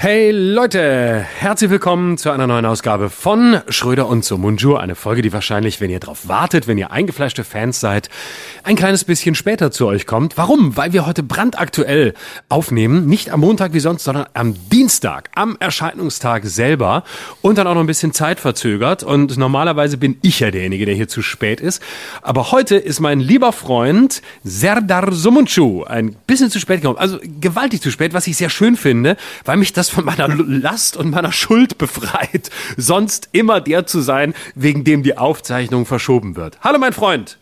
Hey Leute, herzlich willkommen zu einer neuen Ausgabe von Schröder und Sumunju. Eine Folge, die wahrscheinlich, wenn ihr drauf wartet, wenn ihr eingefleischte Fans seid, ein kleines bisschen später zu euch kommt. Warum? Weil wir heute brandaktuell aufnehmen. Nicht am Montag wie sonst, sondern am Dienstag, am Erscheinungstag selber. Und dann auch noch ein bisschen Zeit verzögert. Und normalerweise bin ich ja derjenige, der hier zu spät ist. Aber heute ist mein lieber Freund Serdar Sumunju ein bisschen zu spät gekommen. Also gewaltig zu spät, was ich sehr schön finde, weil mich das von meiner Last und meiner Schuld befreit, sonst immer der zu sein, wegen dem die Aufzeichnung verschoben wird. Hallo mein Freund.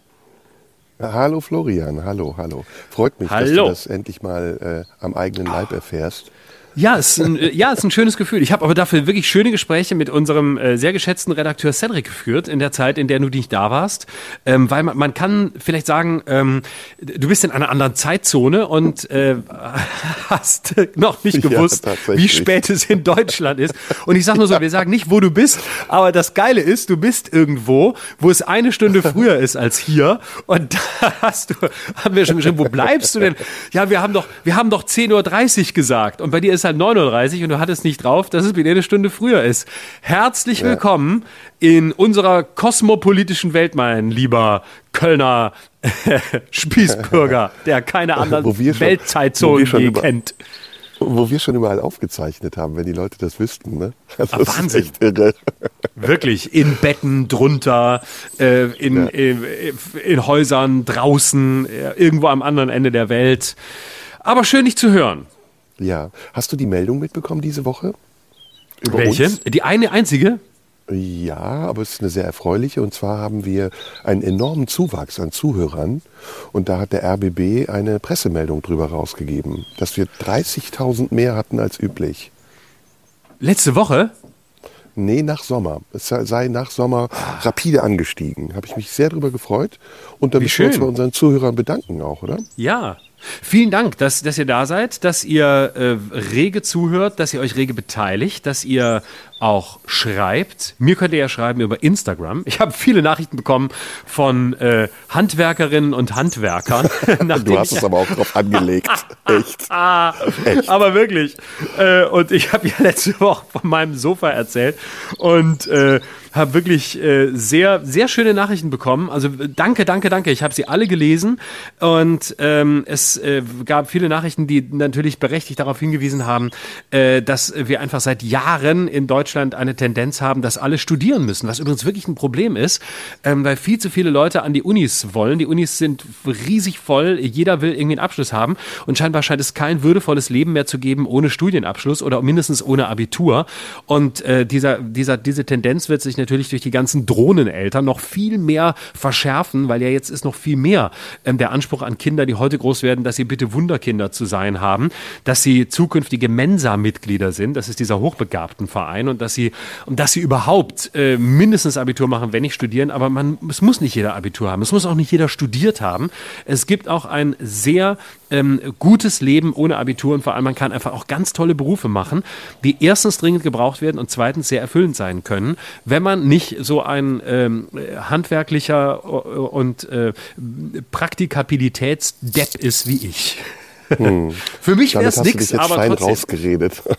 Hallo Florian, hallo, hallo. Freut mich, Hallo. dass du das endlich mal äh, am eigenen Leib erfährst. Ja, es ist ein, äh, ja, ist ein schönes Gefühl. Ich habe aber dafür wirklich schöne Gespräche mit unserem äh, sehr geschätzten Redakteur Cedric geführt in der Zeit, in der du nicht da warst. Ähm, weil man, man kann vielleicht sagen, ähm, du bist in einer anderen Zeitzone und äh, hast noch nicht Ja, gewusst, tatsächlich. wie spät es in Deutschland ist. Und ich sag nur so, wir sagen nicht, wo du bist, aber das Geile ist, du bist irgendwo, wo es eine Stunde früher ist als hier. Und da hast du, haben wir schon geschrieben, wo bleibst du denn? Ja, wir haben doch, wir haben doch 10.30 Uhr gesagt. Und bei dir ist halt 9.30 Uhr und du hattest nicht drauf, dass es dir eine Stunde früher ist. Herzlich willkommen in unserer kosmopolitischen Welt, mein lieber Kölner Spießbürger, der keine anderen Weltzeitzonen je kennt. Wo wir schon überall aufgezeichnet haben, wenn die Leute das wüssten. Ne? Das Ah, ist Wahnsinn. echt irre. Wirklich, in Betten drunter, äh, in, Ja. in, in Häusern, draußen, äh, irgendwo am anderen Ende der Welt. Aber schön, dich zu hören. Ja. Hast du die Meldung mitbekommen diese Woche? Über Welche? Uns? Die eine einzige? Ja, aber es ist eine sehr erfreuliche. Und zwar haben wir einen enormen Zuwachs an Zuhörern. Und da hat der RBB eine Pressemeldung drüber rausgegeben, dass wir 30.000 mehr hatten als üblich. Letzte Woche? Nee, nach Sommer. Es sei- nach Sommer rapide angestiegen. Habe ich mich sehr darüber gefreut. Und da müssen wir uns bei unseren Zuhörern bedanken auch, oder? Ja. Vielen Dank, dass, dass ihr da seid, dass ihr äh, rege zuhört, dass ihr euch rege beteiligt, dass ihr auch schreibt. Mir könnt ihr ja schreiben über Instagram. Ich habe viele Nachrichten bekommen von äh, Handwerkerinnen und Handwerkern. Du hast es aber auch drauf angelegt. Echt. Ah, aber wirklich. Äh, und ich habe ja letzte Woche von meinem Sofa erzählt und äh, habe wirklich äh, sehr, sehr schöne Nachrichten bekommen. Also danke, danke, danke. Ich habe sie alle gelesen und ähm, es äh, gab viele Nachrichten, die natürlich berechtigt darauf hingewiesen haben, äh, dass wir einfach seit Jahren in Deutschland eine Tendenz haben, dass alle studieren müssen, was übrigens wirklich ein Problem ist, ähm, weil viel zu viele Leute an die Unis wollen. Die Unis sind riesig voll, jeder will irgendwie einen Abschluss haben und scheinbar scheint es kein würdevolles Leben mehr zu geben ohne Studienabschluss oder mindestens ohne Abitur. Und äh, dieser, dieser, diese Tendenz wird sich natürlich durch die ganzen Drohneneltern noch viel mehr verschärfen, weil ja jetzt ist noch viel mehr ähm, der Anspruch an Kinder, die heute groß werden, dass sie bitte Wunderkinder zu sein haben, dass sie zukünftige Mensa-Mitglieder sind, das ist dieser Hochbegabtenverein und dass sie, und dass sie überhaupt äh, mindestens Abitur machen, wenn nicht studieren, aber man, es muss nicht jeder Abitur haben, es muss auch nicht jeder studiert haben. Es gibt auch ein sehr ähm, gutes Leben ohne Abitur und vor allem man kann einfach auch ganz tolle Berufe machen, die erstens dringend gebraucht werden und zweitens sehr erfüllend sein können, wenn man nicht so ein ähm, handwerklicher äh, und äh, Praktikabilitätsdepp ist wie ich. Für mich wäre es nichts, aber trotzdem. rausgeredet.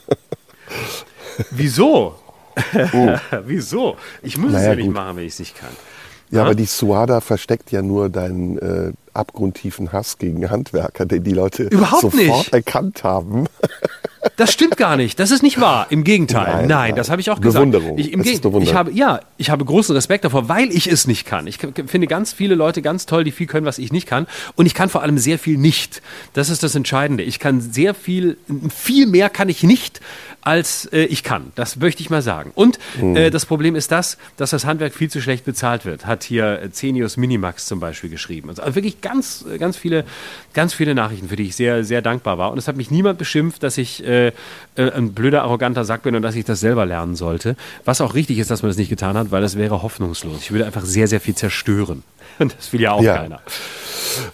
Wieso? Wieso? Ich muss es Oh. Naja, ja nicht gut. machen, wenn ich es nicht kann. Ja, aber die Suada versteckt ja nur deinen äh, abgrundtiefen Hass gegen Handwerker, den die Leute Überhaupt sofort nicht. erkannt haben. Das stimmt gar nicht. Das ist nicht wahr. Im Gegenteil. Nein, Nein, das habe ich auch gesagt. Bewunderung. Ich, im. Bewunderung. Ich habe, ja, ich habe großen Respekt davor, weil ich es nicht kann. Ich finde ganz viele Leute ganz toll, die viel können, was ich nicht kann. Und ich kann vor allem sehr viel nicht. Das ist das Entscheidende. Ich kann sehr viel, viel mehr kann ich nicht, als äh, ich kann. Das möchte ich mal sagen. Und Mhm. äh, das Problem ist das, dass das Handwerk viel zu schlecht bezahlt wird. Hat hier äh, Zenius Minimax zum Beispiel geschrieben. Also wirklich ganz, äh, ganz viele, ganz viele Nachrichten, für die ich sehr, sehr dankbar war. Und es hat mich niemand beschimpft, dass ich äh, äh, ein blöder, arroganter Sack bin und dass ich das selber lernen sollte. Was auch richtig ist, dass man das nicht getan hat, weil das wäre hoffnungslos. Ich würde einfach sehr, sehr viel zerstören. Und das will ja auch Ja. keiner.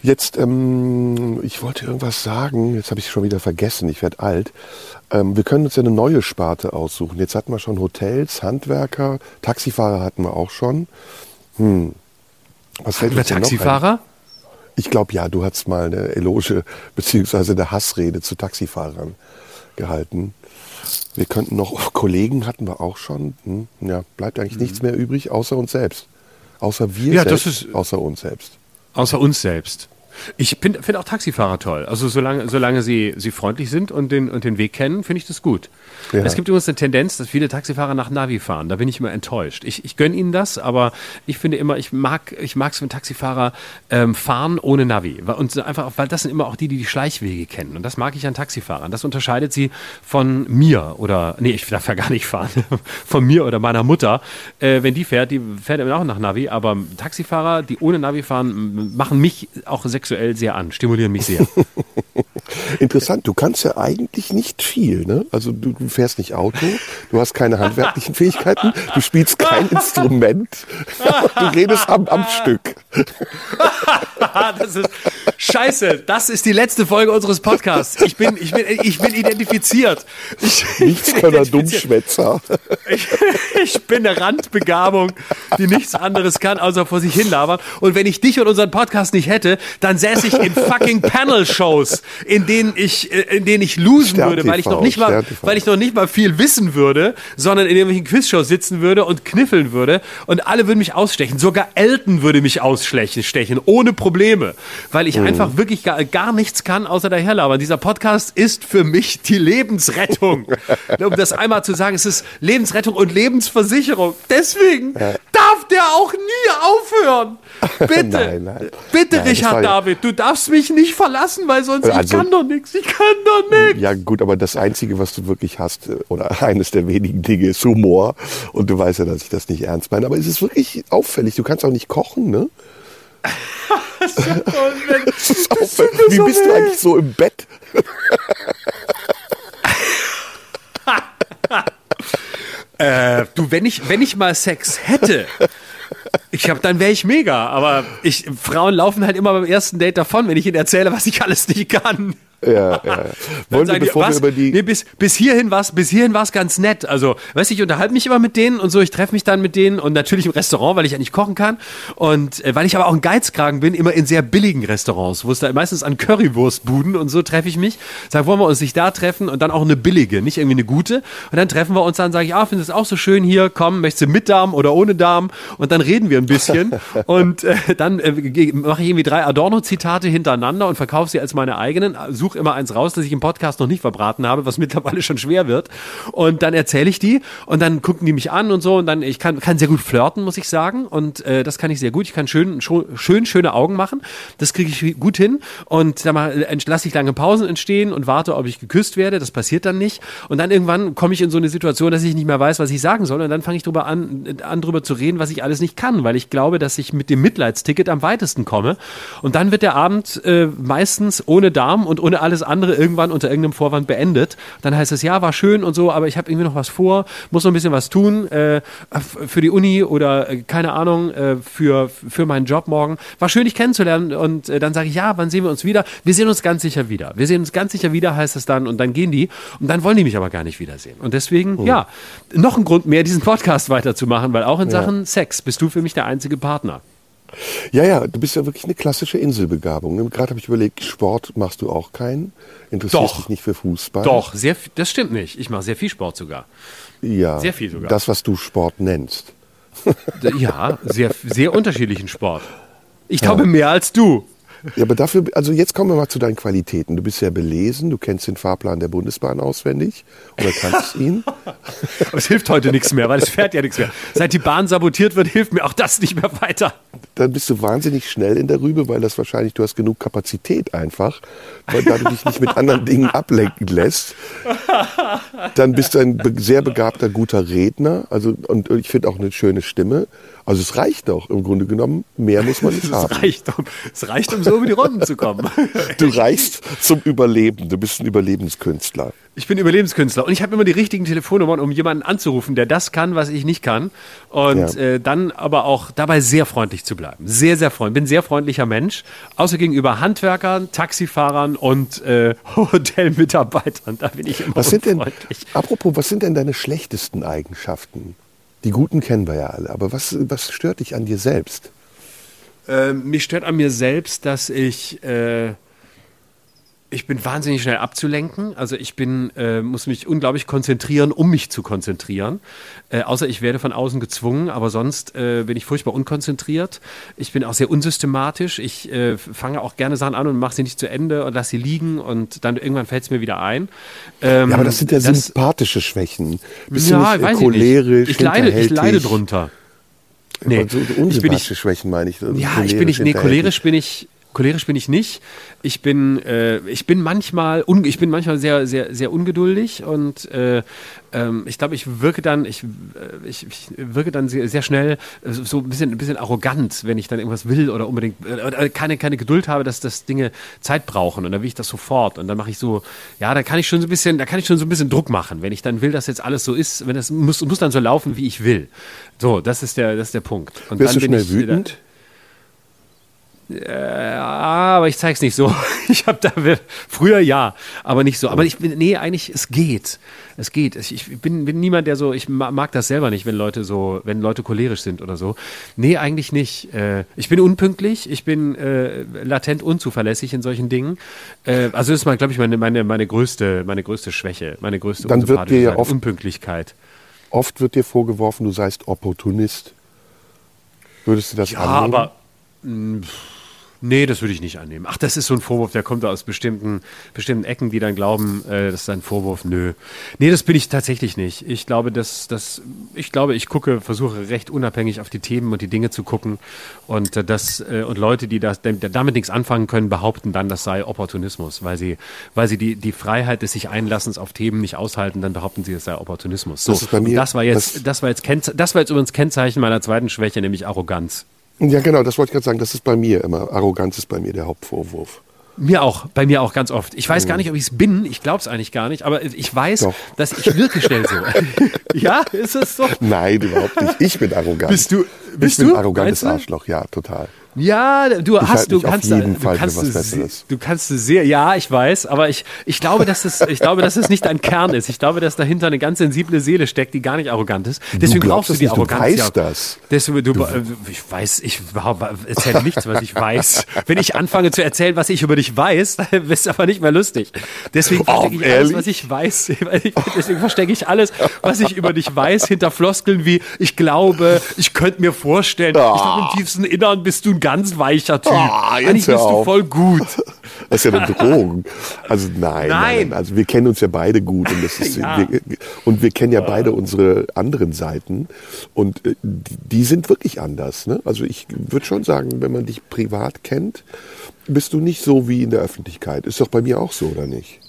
Jetzt, ähm, ich wollte irgendwas sagen, jetzt habe ich es schon wieder vergessen, ich werde alt. Ähm, wir können uns ja eine neue Sparte aussuchen. Jetzt hatten wir schon Hotels, Handwerker, Taxifahrer hatten wir auch schon. Hm. Was noch ein? Taxifahrer? Ich glaube, ja, du hast mal eine Eloge beziehungsweise eine Hassrede zu Taxifahrern gehalten. Wir könnten noch, Kollegen hatten wir auch schon. Hm, ja, bleibt eigentlich nichts mehr übrig, außer uns selbst. Außer wir Ja, selbst, außer uns selbst. Außer uns selbst. Ich finde auch Taxifahrer toll. Also solange, solange sie, sie freundlich sind und den, und den Weg kennen, finde ich das gut. Ja. Es gibt übrigens eine Tendenz, dass viele Taxifahrer nach Navi fahren. Da bin ich immer enttäuscht. Ich, ich gönne ihnen das, aber ich finde immer, ich mag ich mag es, wenn Taxifahrer ähm, fahren ohne Navi. Und einfach, weil das sind immer auch die, die die Schleichwege kennen. Und das mag ich an Taxifahrern. Das unterscheidet sie von mir oder, nee, ich darf ja gar nicht fahren, von mir oder meiner Mutter. Äh, wenn die fährt, die fährt immer auch nach Navi, aber Taxifahrer, die ohne Navi fahren, machen mich auch sexuell sehr an, stimulieren mich sehr. Interessant, du kannst ja eigentlich nicht viel. Ne? Also du, du fährst nicht Auto, du hast keine handwerklichen Fähigkeiten, du spielst kein Instrument, du redest am, am Stück. das ist scheiße. Das ist die letzte Folge unseres Podcasts. Ich bin, ich bin, ich bin identifiziert. Ich, ich bin Nichtskönner, identifiziert. Dummschwätzer. Ich, ich bin eine Randbegabung, die nichts anderes kann, außer vor sich hinlabern. Und wenn ich dich und unseren Podcast nicht hätte, dann säße ich in fucking Panel-Shows, in denen ich, äh, in denen ich losen Stern würde, weil ich noch nicht mal, Stern weil ich noch nicht mal viel wissen würde, sondern in irgendwelchen Quizshows sitzen würde und kniffeln würde und alle würden mich ausstechen. Sogar Elton würde mich ausstechen, stechen, ohne Probleme, weil ich einfach wirklich gar, gar nichts kann, außer daherlabern. Dieser Podcast ist für mich die Lebensrettung. um das einmal zu sagen, es ist Lebensrettung und Lebensversicherung. Deswegen darf der auch nie aufhören. Bitte, Nein, nein. bitte, Nein, Richard ja- David, du darfst mich nicht verlassen, weil sonst ich Also- kann doch nichts. Ich kann doch nichts. Ja gut, aber das Einzige, was du wirklich hast, äh, oder eines der wenigen Dinge, ist Humor. Und du weißt ja, dass ich das nicht ernst meine. Aber es ist wirklich auffällig. Du kannst auch nicht kochen, ne? Es ist auffällig. Wie bist du eigentlich so im Bett? Äh, du, wenn ich, wenn ich mal Sex hätte, ich hab, dann wäre ich mega. Aber ich, Frauen laufen halt immer beim ersten Date davon, wenn ich ihnen erzähle, was ich alles nicht kann. Ja, ja. Wollen wir, bevor wir was? über die... nee, bis, bis hierhin bis hierhin war's ganz nett. Also, weißt du, ich unterhalte mich immer mit denen und so, ich treffe mich dann mit denen und natürlich im Restaurant, weil ich ja nicht kochen kann. Und äh, weil ich aber auch ein Geizkragen bin, immer in sehr billigen Restaurants, wo es da meistens an Currywurstbuden und so treffe ich mich. Sag, wollen wir uns nicht da treffen und dann auch eine billige, nicht irgendwie eine gute. Und dann treffen wir uns dann, sage ich, ah, findest du es auch so schön hier, komm, möchtest du mit Darm oder ohne Darm? Und dann reden wir ein bisschen. und äh, dann äh, mache ich irgendwie drei Adorno-Zitate hintereinander und verkaufe sie als meine eigenen. Suche immer eins raus, das ich im Podcast noch nicht verbraten habe, was mittlerweile schon schwer wird. Und dann erzähle ich die und dann gucken die mich an und so. Und dann, ich kann, kann sehr gut flirten, muss ich sagen. Und äh, das kann ich sehr gut. Ich kann schön, schön schöne Augen machen. Das kriege ich gut hin. Und dann lasse ich lange Pausen entstehen und warte, ob ich geküsst werde. Das passiert dann nicht. Und dann irgendwann komme ich in so eine Situation, dass ich nicht mehr weiß, was ich sagen soll. Und dann fange ich drüber an, an drüber zu reden, was ich alles nicht kann, weil ich glaube, dass ich mit dem Mitleidsticket am weitesten komme. Und dann wird der Abend äh, meistens ohne Darm und ohne alles andere irgendwann unter irgendeinem Vorwand beendet. Dann heißt es, ja, war schön und so, aber ich habe irgendwie noch was vor, muss noch ein bisschen was tun äh, für die Uni oder äh, keine Ahnung, äh, für, für meinen Job morgen. War schön, dich kennenzulernen. Und äh, dann sage ich, ja, wann sehen wir uns wieder? Wir sehen uns ganz sicher wieder. Wir sehen uns ganz sicher wieder, heißt es dann. Und dann gehen die. Und dann wollen die mich aber gar nicht wiedersehen. Und deswegen, ja, noch ein Grund mehr, diesen Podcast weiterzumachen, weil auch in Sachen Sex bist du für mich der einzige Partner. Ja, ja, du bist ja wirklich eine klassische Inselbegabung. ne? Gerade habe ich überlegt, Sport machst du auch keinen. Interessierst Doch. dich nicht für Fußball. Doch, sehr, das stimmt nicht. Ich mache sehr viel Sport sogar. Ja, Sehr viel sogar. Das, was du Sport nennst. Ja, sehr, sehr unterschiedlichen Sport. Ich glaube mehr als du. Ja, aber dafür, also jetzt kommen wir mal zu deinen Qualitäten. Du bist sehr belesen, du kennst den Fahrplan der Bundesbahn auswendig oder kannst ihn. Aber es hilft heute nichts mehr, weil es fährt ja nichts mehr. Seit die Bahn sabotiert wird, hilft mir auch das nicht mehr weiter. Dann bist du wahnsinnig schnell in der Rübe, weil das wahrscheinlich, du hast genug Kapazität einfach, weil da du dich nicht mit anderen Dingen ablenken lässt. Dann bist du ein sehr begabter, guter Redner. Also, und ich finde auch eine schöne Stimme. Also es reicht doch im Grunde genommen. Mehr muss man nicht Es haben. reicht, um, es reicht, um so über die Runden zu kommen. Du reichst zum Überleben. Du bist ein Überlebenskünstler. Ich bin Überlebenskünstler und ich habe immer die richtigen Telefonnummern, um jemanden anzurufen, der das kann, was ich nicht kann. Und Ja. äh, dann aber auch dabei sehr freundlich zu bleiben. Sehr, sehr freundlich. Bin ein sehr freundlicher Mensch. Außer gegenüber Handwerkern, Taxifahrern und äh, Hotelmitarbeitern. Da bin ich immer Was sind denn, apropos, was sind denn deine schlechtesten Eigenschaften? Die guten kennen wir ja alle, aber was, was stört dich an dir selbst? Ähm, mich stört an mir selbst, dass ich äh, ich bin wahnsinnig schnell abzulenken. Also ich bin, äh, muss mich unglaublich konzentrieren, um mich zu konzentrieren. Äh, außer ich werde von außen gezwungen, aber sonst äh, bin ich furchtbar unkonzentriert. Ich bin auch sehr unsystematisch. Ich äh, fange auch gerne Sachen an und mache sie nicht zu Ende und lasse sie liegen und dann irgendwann fällt es mir wieder ein. Ähm, ja, aber das sind ja das, sympathische Schwächen. Bist ja, du nicht, cholerisch, ich, ich leide, ich leide drunter. Nee, so unsympathische Schwächen meine ich. Ja, ich bin nicht, nee, cholerisch bin ich, Cholerisch bin ich nicht. Ich bin, äh, ich bin manchmal, un, ich bin manchmal sehr, sehr, sehr ungeduldig und äh, ähm, ich glaube, ich wirke dann, ich, äh, ich, ich wirke dann sehr, sehr schnell äh, so ein bisschen, ein bisschen arrogant, wenn ich dann irgendwas will oder unbedingt äh, keine, keine Geduld habe, dass das Dinge Zeit brauchen und dann will ich das sofort und dann mache ich so, ja, da kann ich schon so ein bisschen, da kann ich schon so ein bisschen Druck machen, wenn ich dann will, dass jetzt alles so ist, wenn das muss, muss dann so laufen, wie ich will. So, das ist der, das ist der Punkt. Und Wirst dann du schnell ich, wütend? Ja, aber ich zeig's nicht so. Ich habe da früher ja, aber nicht so. Aber ich bin nee, eigentlich es geht. Es geht. Ich bin, bin niemand, der so. Ich mag das selber nicht, wenn Leute so, wenn Leute cholerisch sind oder so. Nee, eigentlich nicht. Äh, ich bin unpünktlich. Ich bin äh, latent unzuverlässig in solchen Dingen. Äh, also das ist mal, glaube ich, meine, meine, meine größte, meine größte Schwäche, meine größte Dann wird dir ja oft, Unpünktlichkeit. Oft wird dir vorgeworfen, du seist Opportunist. Würdest du das ja, annehmen? aber mh, mm, Nee, das würde ich nicht annehmen. Ach, das ist so ein Vorwurf, der kommt aus bestimmten, bestimmten Ecken, die dann glauben, äh, das ist ein Vorwurf. Nö. Nee, das bin ich tatsächlich nicht. Ich glaube, dass, dass, ich glaube, ich gucke, versuche recht unabhängig auf die Themen und die Dinge zu gucken. Und äh, das, äh, und Leute, die das, damit nichts anfangen können, behaupten dann, das sei Opportunismus, weil sie, weil sie die, die Freiheit des sich Einlassens auf Themen nicht aushalten, dann behaupten sie, es sei Opportunismus. So, das, ist bei mir, das war jetzt, das, das war jetzt, das war jetzt übrigens Kennzeichen meiner zweiten Schwäche, nämlich Arroganz. Ja, genau, das wollte ich gerade sagen. Das ist bei mir immer. Arroganz ist bei mir der Hauptvorwurf. Mir auch, bei mir auch ganz oft. Ich weiß gar nicht, ob ich es bin, ich glaube es eigentlich gar nicht, aber ich weiß, Doch. dass ich wirke schnell so. ja, ist es so? Nein, überhaupt nicht. Ich bin arrogant. Bist du? Bist ich bin du? arrogantes Arschloch, ja, total. Ja, du ich hast, du kannst, du kannst, du, du kannst sehr, ja, ich weiß, aber ich, ich glaube, dass es, ich glaube, dass es nicht dein Kern ist. Ich glaube, dass dahinter eine ganz sensible Seele steckt, die gar nicht arrogant ist. Deswegen du brauchst du die nicht, Arroganz. Du weißt ja. das. Deswegen, du, ich weiß, ich erzähle nichts, was ich weiß. Wenn ich anfange zu erzählen, was ich über dich weiß, dann bist du aber nicht mehr lustig. Deswegen oh, verstecke ich alles, was ich weiß. Deswegen verstecke ich alles, was ich über dich weiß, hinter Floskeln wie, ich glaube, ich könnte mir vorstellen, oh. ich glaube, im tiefsten Innern bist du ein ganz weicher Typ. Oh, Eigentlich bist du voll gut. Das ist ja eine Drohung. Also nein, nein. nein. Also wir kennen uns ja beide gut und, das ist, ja. wir, und wir kennen ja beide unsere anderen Seiten und äh, die sind wirklich anders. Ne? Also ich würde schon sagen, wenn man dich privat kennt, bist du nicht so wie in der Öffentlichkeit. Ist doch bei mir auch so, oder nicht?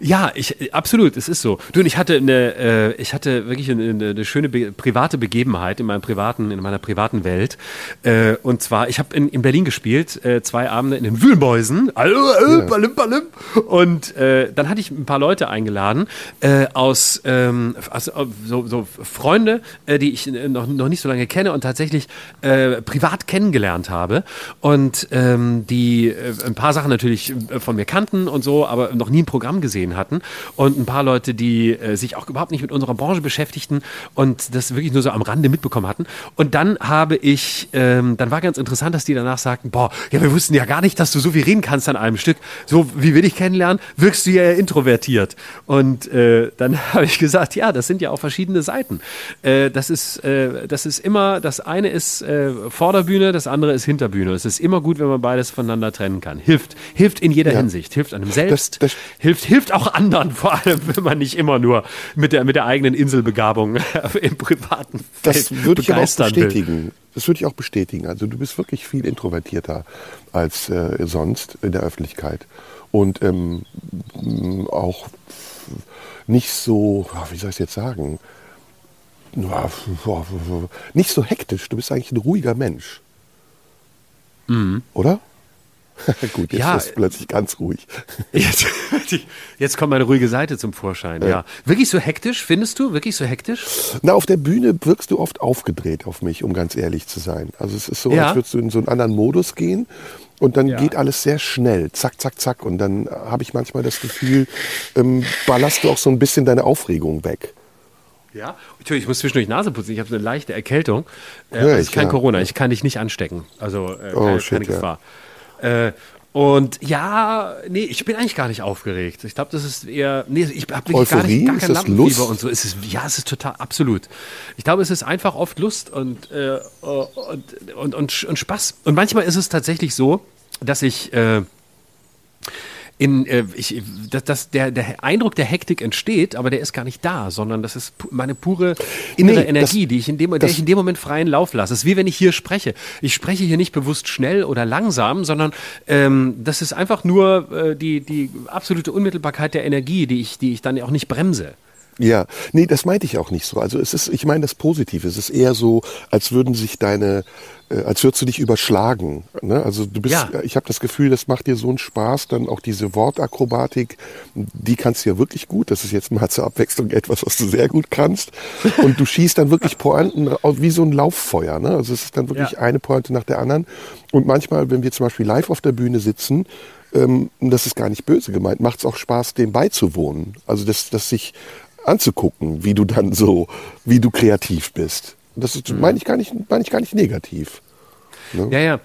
Ja, ich absolut, es ist so. Du und ich hatte eine, äh, ich hatte wirklich eine, eine schöne be private Begebenheit in meinem privaten, in meiner privaten Welt. Äh, und zwar, ich habe in, in Berlin gespielt, äh, zwei Abende in den Wühlmäusen. Äh, balim. Und äh, dann hatte ich ein paar Leute eingeladen äh, aus, ähm, also, so, so Freunde, äh, die ich noch, noch nicht so lange kenne und tatsächlich äh, privat kennengelernt habe und ähm, die äh, ein paar Sachen natürlich äh, von mir kannten und so, aber noch nie ein Programm gesehen gesehen hatten und ein paar Leute, die äh, sich auch überhaupt nicht mit unserer Branche beschäftigten und das wirklich nur so am Rande mitbekommen hatten. Und dann habe ich, ähm, dann war ganz interessant, dass die danach sagten, boah, ja, wir wussten ja gar nicht, dass du so viel reden kannst an einem Stück. So wie wir dich kennenlernen, wirkst du ja introvertiert. Und äh, dann habe ich gesagt, ja, das sind ja auch verschiedene Seiten. Äh, das ist, äh, das ist immer, das eine ist äh, Vorderbühne, das andere ist Hinterbühne. Es ist immer gut, wenn man beides voneinander trennen kann. Hilft, hilft in jeder ja. Hinsicht, hilft einem selbst, das, das, hilft, hilft hilft auch anderen, vor allem wenn man nicht immer nur mit der, mit der eigenen Inselbegabung im privaten Feld Das würde ich aber auch bestätigen. Will. Das würde ich auch bestätigen. Also du bist wirklich viel introvertierter als äh, sonst in der Öffentlichkeit. Und ähm, auch nicht so, wie soll ich es jetzt sagen, nicht so hektisch. Du bist eigentlich ein ruhiger Mensch. Mhm. Oder? Gut, jetzt ja, ist es plötzlich ganz ruhig. Jetzt, jetzt, kommt meine ruhige Seite zum Vorschein, ja. ja. Wirklich so hektisch, findest du? Wirklich so hektisch? Na, auf der Bühne wirkst du oft aufgedreht auf mich, um ganz ehrlich zu sein. Also es ist so, ja. als würdest du in so einen anderen Modus gehen und dann ja. geht alles sehr schnell, zack, zack, zack. Und dann habe ich manchmal das Gefühl, ähm, ballerst du auch so ein bisschen deine Aufregung weg. Ja, Entschuldigung, ich muss zwischendurch Nase putzen. Ich habe so eine leichte Erkältung. Äh, Hör das ich, ist kein ja. Corona. Ich kann dich nicht anstecken. Also äh, Oh, keine, shit, keine ja. Äh, und ja, nee, ich bin eigentlich gar nicht aufgeregt. Ich glaube, das ist eher, nee, ich habe wirklich gar Euphorie? nicht, gar Ist kein das Lampenfieber Lust? und so. Es ist, ja, es ist total, absolut. Ich glaube, es ist einfach oft Lust und, äh, und, und, und, und Spaß. Und manchmal ist es tatsächlich so, dass ich, äh, in, äh, ich, dass, dass der, der Eindruck der Hektik entsteht, aber der ist gar nicht da, sondern das ist meine pure innere Nee, Energie, das- die ich in dem, der das- ich in dem Moment freien Lauf lasse. Es ist wie wenn ich hier spreche. Ich spreche hier nicht bewusst schnell oder langsam, sondern ähm, das ist einfach nur äh, die, die absolute Unmittelbarkeit der Energie, die ich, die ich dann auch nicht bremse. Ja, nee, das meinte ich auch nicht so. Also es ist, ich meine das Positive. Es ist eher so, als würden sich deine, äh, als würdest du dich überschlagen. Ne? Also du bist, Ja. ich habe das Gefühl, das macht dir so einen Spaß, dann auch diese Wortakrobatik, die kannst du ja wirklich gut. Das ist jetzt mal zur Abwechslung etwas, was du sehr gut kannst. Und du schießt dann wirklich Pointen wie so ein Lauffeuer. Ne? Also es ist dann wirklich Ja. eine Pointe nach der anderen. Und manchmal, wenn wir zum Beispiel live auf der Bühne sitzen, ähm, das ist gar nicht böse gemeint, macht es auch Spaß, dem beizuwohnen. Also das, das sich anzugucken, wie du dann so, wie du kreativ bist. Das ist, meine ich gar nicht, meine ich gar nicht negativ. Ja, ja.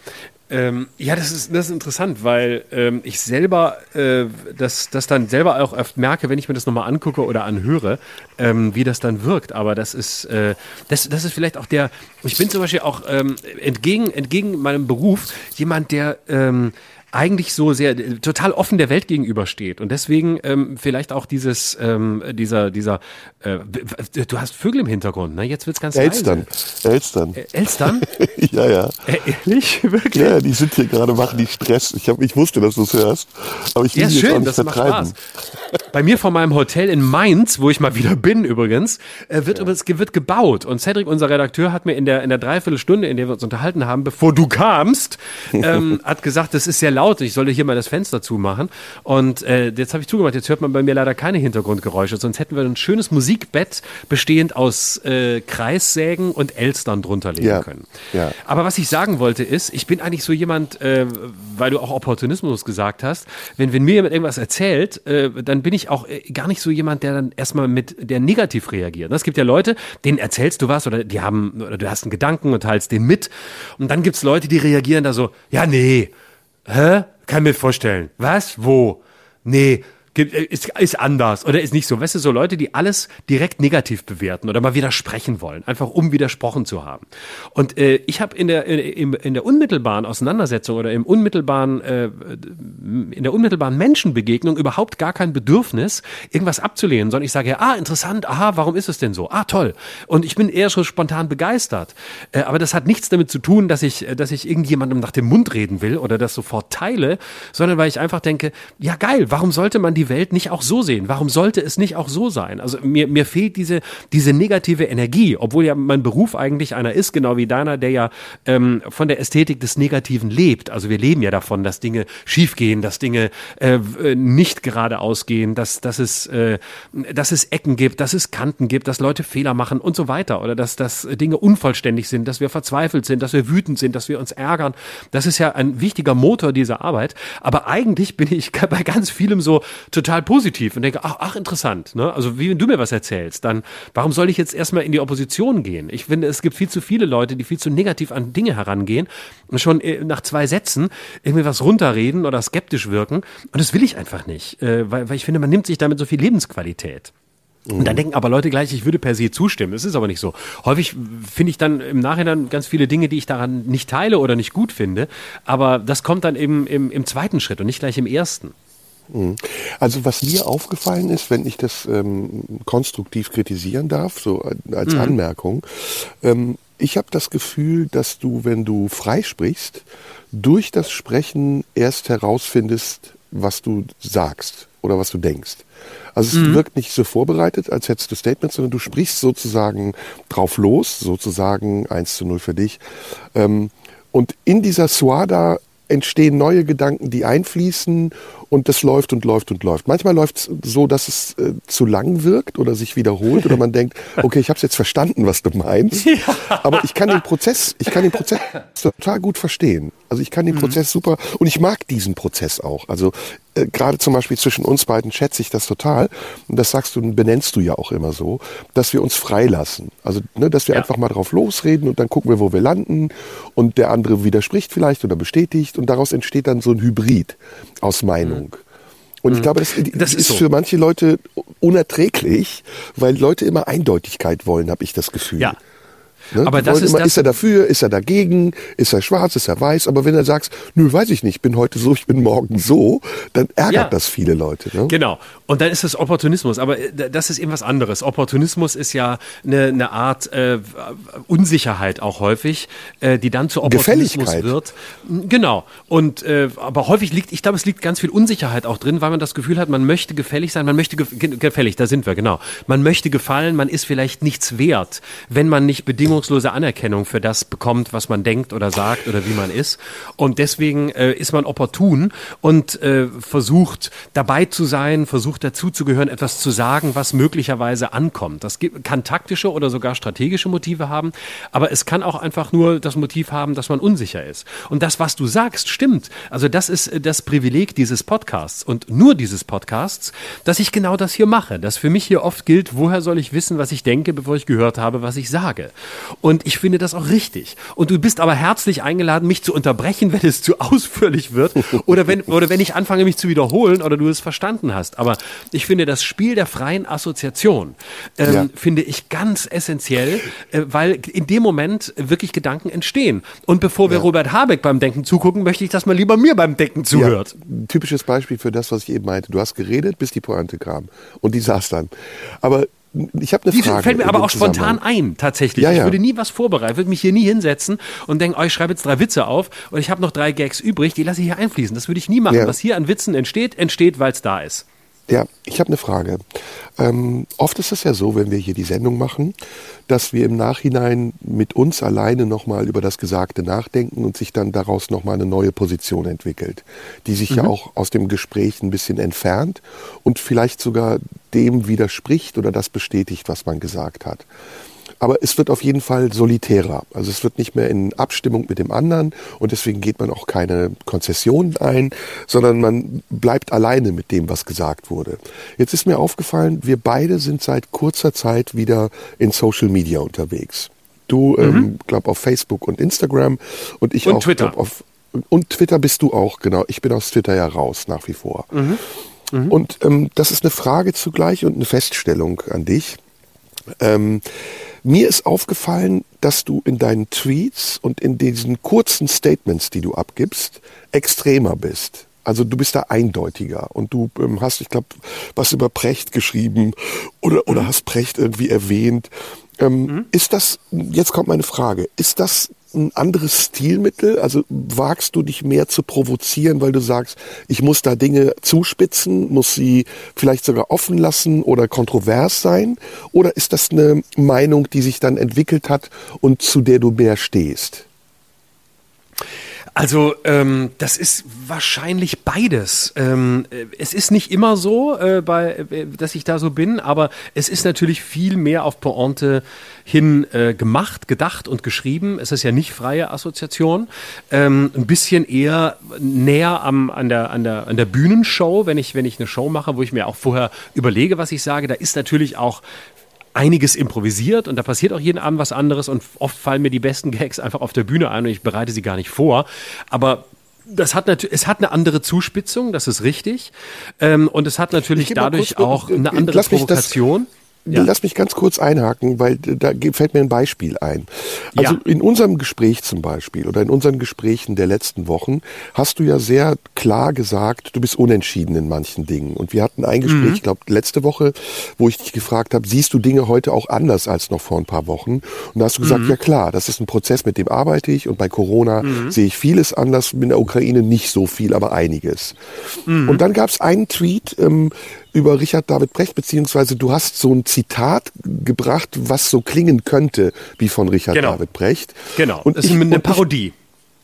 Ähm, ja, das ist, das ist interessant, weil ähm, ich selber äh, das, das dann selber auch oft merke, wenn ich mir das nochmal angucke oder anhöre, ähm, wie das dann wirkt. Aber das ist, äh, das, das ist vielleicht auch der, ich bin zum Beispiel auch ähm, entgegen, entgegen meinem Beruf jemand, der ähm, eigentlich so sehr äh, total offen der Welt gegenübersteht und deswegen ähm, vielleicht auch dieses ähm, dieser dieser äh, du hast Vögel im Hintergrund ne jetzt wird's ganz Elstern. leise Elstern. Äh, Elstern ja, ja. äh, ehrlich wirklich Ja, die sind hier gerade, machen die Stress. Ich, hab, ich wusste, dass du es hörst. Aber ich will Ja, die jetzt auch schön, nicht das vertreiben. Bei mir vor meinem Hotel in Mainz, wo ich mal wieder bin übrigens, äh, wird übrigens wird gebaut. Und Cedric, unser Redakteur, hat mir in der, in der Dreiviertelstunde, in der wir uns unterhalten haben, bevor du kamst, ähm, hat gesagt, das ist sehr laut, ich sollte hier mal das Fenster zumachen. Und äh, jetzt habe ich zugemacht, jetzt hört man bei mir leider keine Hintergrundgeräusche, sonst hätten wir ein schönes Musikbett bestehend aus äh, Kreissägen und Elstern drunter legen Ja, können. ja. Aber was ich sagen wollte ist, ich bin eigentlich so jemand, äh, weil du auch Opportunismus gesagt hast, wenn, wenn mir jemand irgendwas erzählt, äh, dann bin ich auch äh, gar nicht so jemand, der dann erstmal mit, der negativ reagiert. Es gibt ja Leute, denen erzählst du was oder die haben, oder du hast einen Gedanken und teilst den mit. Und dann gibt's Leute, die reagieren da so, ja, nee, hä? Kann mir vorstellen. Was? Wo? Nee. Äh, Ist, ist anders oder ist nicht so. Weißt du, so Leute, die alles direkt negativ bewerten oder mal widersprechen wollen, einfach um widersprochen zu haben. Und äh, ich habe in der, in, in der unmittelbaren Auseinandersetzung oder im unmittelbaren, äh, in der unmittelbaren Menschenbegegnung überhaupt gar kein Bedürfnis, irgendwas abzulehnen, sondern ich sage ja, ah, interessant, aha, warum ist es denn so? Ah, toll. Und ich bin eher schon spontan begeistert. Äh, aber das hat nichts damit zu tun, dass ich, dass ich irgendjemandem nach dem Mund reden will oder das sofort teile, sondern weil ich einfach denke, ja geil, warum sollte man die Welt nicht auch so sehen? Warum sollte es nicht auch so sein? Also mir, mir fehlt diese, diese negative Energie, obwohl ja mein Beruf eigentlich einer ist, genau wie deiner, der ja ähm, von der Ästhetik des Negativen lebt. Also wir leben ja davon, dass Dinge schiefgehen, dass Dinge äh, w- nicht geradeaus gehen, dass, dass, es, äh, dass es Ecken gibt, dass es Kanten gibt, dass Leute Fehler machen und so weiter. Oder dass, dass Dinge unvollständig sind, dass wir verzweifelt sind, dass wir wütend sind, dass wir uns ärgern. Das ist ja ein wichtiger Motor dieser Arbeit. Aber eigentlich bin ich bei ganz vielem so total positiv und denke, ach, ach interessant. Ne? Also wie wenn du mir was erzählst, dann warum soll ich jetzt erstmal in die Opposition gehen? Ich finde, es gibt viel zu viele Leute, die viel zu negativ an Dinge herangehen und schon äh, nach zwei Sätzen irgendwie was runterreden oder skeptisch wirken. Und das will ich einfach nicht, äh, weil, weil ich finde, man nimmt sich damit so viel Lebensqualität. Und dann denken aber Leute gleich, ich würde per se zustimmen. Das ist aber nicht so. Häufig finde ich dann im Nachhinein ganz viele Dinge, die ich daran nicht teile oder nicht gut finde. Aber das kommt dann eben im, im zweiten Schritt und nicht gleich im ersten. Also was mir aufgefallen ist, wenn ich das ähm, konstruktiv kritisieren darf, so als Anmerkung, ähm, ich habe das Gefühl, dass du, wenn du frei sprichst, durch das Sprechen erst herausfindest, was du sagst oder was du denkst. Also es wirkt nicht so vorbereitet, als hättest du Statements, sondern du sprichst sozusagen drauf los, sozusagen 1 zu 0 für dich. Ähm, und in dieser Suada entstehen neue Gedanken, die einfließen und das läuft und läuft und läuft. Manchmal läuft es so, dass es äh, zu lang wirkt oder sich wiederholt oder man denkt, okay, ich habe es jetzt verstanden, was du meinst, aber ich kann den Prozess, ich kann den Prozess total gut verstehen. Also ich kann den mhm. Prozess super und ich mag diesen Prozess auch. Also äh, gerade zum Beispiel zwischen uns beiden schätze ich das total. Und das sagst du, benennst du ja auch immer so, dass wir uns freilassen. Also, ne, dass wir ja. einfach mal drauf losreden und dann gucken wir, wo wir landen. Und der andere widerspricht vielleicht oder bestätigt. Und daraus entsteht dann so ein Hybrid aus Meinung. Mhm. Und ich mhm. glaube, das, das ist, ist so. für manche Leute unerträglich, weil Leute immer Eindeutigkeit wollen, habe ich das Gefühl. Ja. Ne? Aber das ist, immer, das ist er dafür, ist er dagegen, ist er schwarz, ist er weiß. Aber wenn er sagt, nö, weiß ich nicht, bin heute so, ich bin morgen so, dann ärgert ja. das viele Leute. Ne? Genau. Und dann ist das Opportunismus. Aber äh, das ist eben was anderes. Opportunismus ist ja eine, eine Art äh, Unsicherheit auch häufig, äh, die dann zu Opportunismus wird. Genau. Und äh, aber häufig liegt, ich glaube, es liegt ganz viel Unsicherheit auch drin, weil man das Gefühl hat, man möchte gefällig sein, man möchte ge gefällig, da sind wir, genau. Man möchte gefallen, man ist vielleicht nichts wert, wenn man nicht bedingungslose Anerkennung für das bekommt, was man denkt oder sagt oder wie man ist. Und deswegen äh, ist man opportun und äh, versucht dabei zu sein, versucht dazuzugehören, etwas zu sagen, was möglicherweise ankommt. Das kann taktische oder sogar strategische Motive haben, aber es kann auch einfach nur das Motiv haben, dass man unsicher ist. Und das, was du sagst, stimmt. Also das ist äh, das Privileg dieses Podcasts und nur dieses Podcasts, dass ich genau das hier mache. Dass für mich hier oft gilt, woher soll ich wissen, was ich denke, bevor ich gehört habe, was ich sage. Und ich finde das auch richtig. Und du bist aber herzlich eingeladen, mich zu unterbrechen, wenn es zu ausführlich wird oder wenn, oder wenn ich anfange, mich zu wiederholen oder du es verstanden hast. Aber ich finde das Spiel der freien Assoziation, ähm, ja. finde ich ganz essentiell, äh, weil in dem Moment wirklich Gedanken entstehen. Und bevor wir ja. Robert Habeck beim Denken zugucken, möchte ich, dass man lieber mir beim Denken zuhört. Ja, typisches Beispiel für das, was ich eben meinte. Du hast geredet, bis die Pointe kam. Und die saß dann. Aber ich habe eine die Frage. fällt mir aber auch spontan ein, tatsächlich. Ja, ja. Ich würde nie was vorbereiten, würde mich hier nie hinsetzen und denken, oh, ich schreibe jetzt drei Witze auf und ich habe noch drei Gags übrig, die lasse ich hier einfließen. Das würde ich nie machen. Ja. Was hier an Witzen entsteht, entsteht, weil es da ist. Ja, ich habe eine Frage. Ähm, oft ist es ja so, wenn wir hier die Sendung machen, dass wir im Nachhinein mit uns alleine nochmal über das Gesagte nachdenken und sich dann daraus nochmal eine neue Position entwickelt, die sich mhm. ja auch aus dem Gespräch ein bisschen entfernt und vielleicht sogar dem widerspricht oder das bestätigt, was man gesagt hat. Aber es wird auf jeden Fall solitärer. Also es wird nicht mehr in Abstimmung mit dem anderen und deswegen geht man auch keine Konzessionen ein, sondern man bleibt alleine mit dem, was gesagt wurde. Jetzt ist mir aufgefallen, wir beide sind seit kurzer Zeit wieder in Social Media unterwegs. Du, mhm. ähm, glaub auf Facebook und Instagram und ich und auch Twitter. Glaub, auf und Twitter bist du auch, genau. Ich bin aus Twitter ja raus, nach wie vor. Mhm. Mhm. Und ähm, das ist eine Frage zugleich und eine Feststellung an dich. Ähm, mir ist aufgefallen, dass du in deinen Tweets und in diesen kurzen Statements, die du abgibst, extremer bist. Also du bist da eindeutiger und du ähm, hast, ich glaube, was über Precht geschrieben oder, oder mhm. hast Precht irgendwie erwähnt. Ähm, mhm. Ist das, jetzt kommt meine Frage, ist das ein anderes Stilmittel? Also wagst du dich mehr zu provozieren, weil du sagst, ich muss da Dinge zuspitzen, muss sie vielleicht sogar offen lassen oder kontrovers sein? Oder ist das eine Meinung, die sich dann entwickelt hat und zu der du mehr stehst? Also ähm, das ist wahrscheinlich beides. Ähm, äh, es ist nicht immer so, äh, bei, äh, dass ich da so bin, aber es ist natürlich viel mehr auf Pointe hin äh, gemacht, gedacht und geschrieben. Es ist ja nicht freie Assoziation. Ähm, ein bisschen eher näher am, an, der, an, der, an der Bühnenshow, wenn ich, wenn ich eine Show mache, wo ich mir auch vorher überlege, was ich sage. Da ist natürlich auch einiges improvisiert und da passiert auch jeden Abend was anderes und oft fallen mir die besten Gags einfach auf der Bühne ein und ich bereite sie gar nicht vor. Aber das hat natürlich, es hat eine andere Zuspitzung, das ist richtig. Ähm, und es hat natürlich dadurch auch eine andere Provokation. Das, ja. Lass mich ganz kurz einhaken, weil da fällt mir ein Beispiel ein. Also ja. in unserem Gespräch zum Beispiel oder in unseren Gesprächen der letzten Wochen hast du ja sehr klar gesagt, du bist unentschieden in manchen Dingen. Und wir hatten ein Gespräch, mhm. ich glaube letzte Woche, wo ich dich gefragt habe, siehst du Dinge heute auch anders als noch vor ein paar Wochen? Und da hast du gesagt, mhm. ja klar, das ist ein Prozess, mit dem arbeite ich und bei Corona mhm. sehe ich vieles anders, in der Ukraine nicht so viel, aber einiges. Mhm. Und dann gab es einen Tweet, ähm, über Richard David Brecht, beziehungsweise du hast so ein Zitat gebracht, was so klingen könnte wie von Richard genau. David Brecht. Genau, und das ist ich, eine Parodie.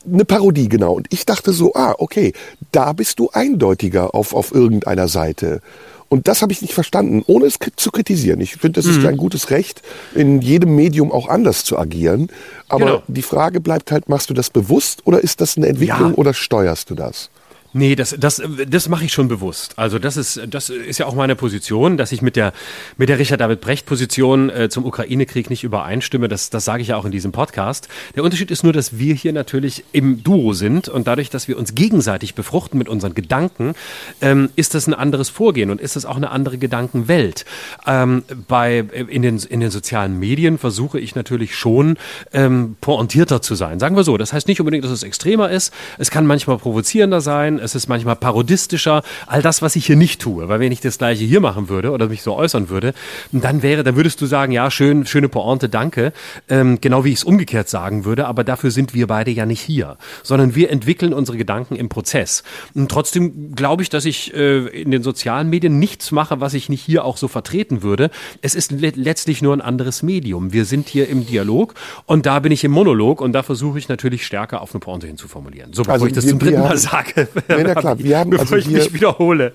Ich, eine Parodie, genau. Und ich dachte so, ah, okay, da bist du eindeutiger auf, auf irgendeiner Seite. Und das habe ich nicht verstanden, ohne es zu kritisieren. Ich finde, das ist Mhm. ein gutes Recht, in jedem Medium auch anders zu agieren. Aber Genau. die Frage bleibt halt, machst du das bewusst oder ist das eine Entwicklung Ja. oder steuerst du das? Nee, das, das, das mache ich schon bewusst. Also das ist, das ist ja auch meine Position, dass ich mit der, mit der Richard David Brecht Position äh, zum Ukraine-Krieg nicht übereinstimme. Das, das sage ich ja auch in diesem Podcast. Der Unterschied ist nur, dass wir hier natürlich im Duo sind und dadurch, dass wir uns gegenseitig befruchten mit unseren Gedanken, ähm, ist das ein anderes Vorgehen und ist das auch eine andere Gedankenwelt. Ähm, bei, in, den, in den sozialen Medien versuche ich natürlich schon ähm, pointierter zu sein. Sagen wir so. Das heißt nicht unbedingt, dass es extremer ist. Es kann manchmal provozierender sein. Es ist manchmal parodistischer. All das, was ich hier nicht tue. Weil wenn ich das Gleiche hier machen würde oder mich so äußern würde, dann wäre, dann würdest du sagen, ja, schön, schöne Pointe, danke. Ähm, genau wie ich es umgekehrt sagen würde. Aber dafür sind wir beide ja nicht hier. Sondern wir entwickeln unsere Gedanken im Prozess. Und trotzdem glaube ich, dass ich äh, in den sozialen Medien nichts mache, was ich nicht hier auch so vertreten würde. Es ist le letztlich nur ein anderes Medium. Wir sind hier im Dialog und da bin ich im Monolog und da versuche ich natürlich stärker auf eine Pointe hinzuformulieren. So, bevor Also ich das wir- zum dritten Mal sage. Ja, na klar, wir haben bevor also ich hier- mich wiederhole.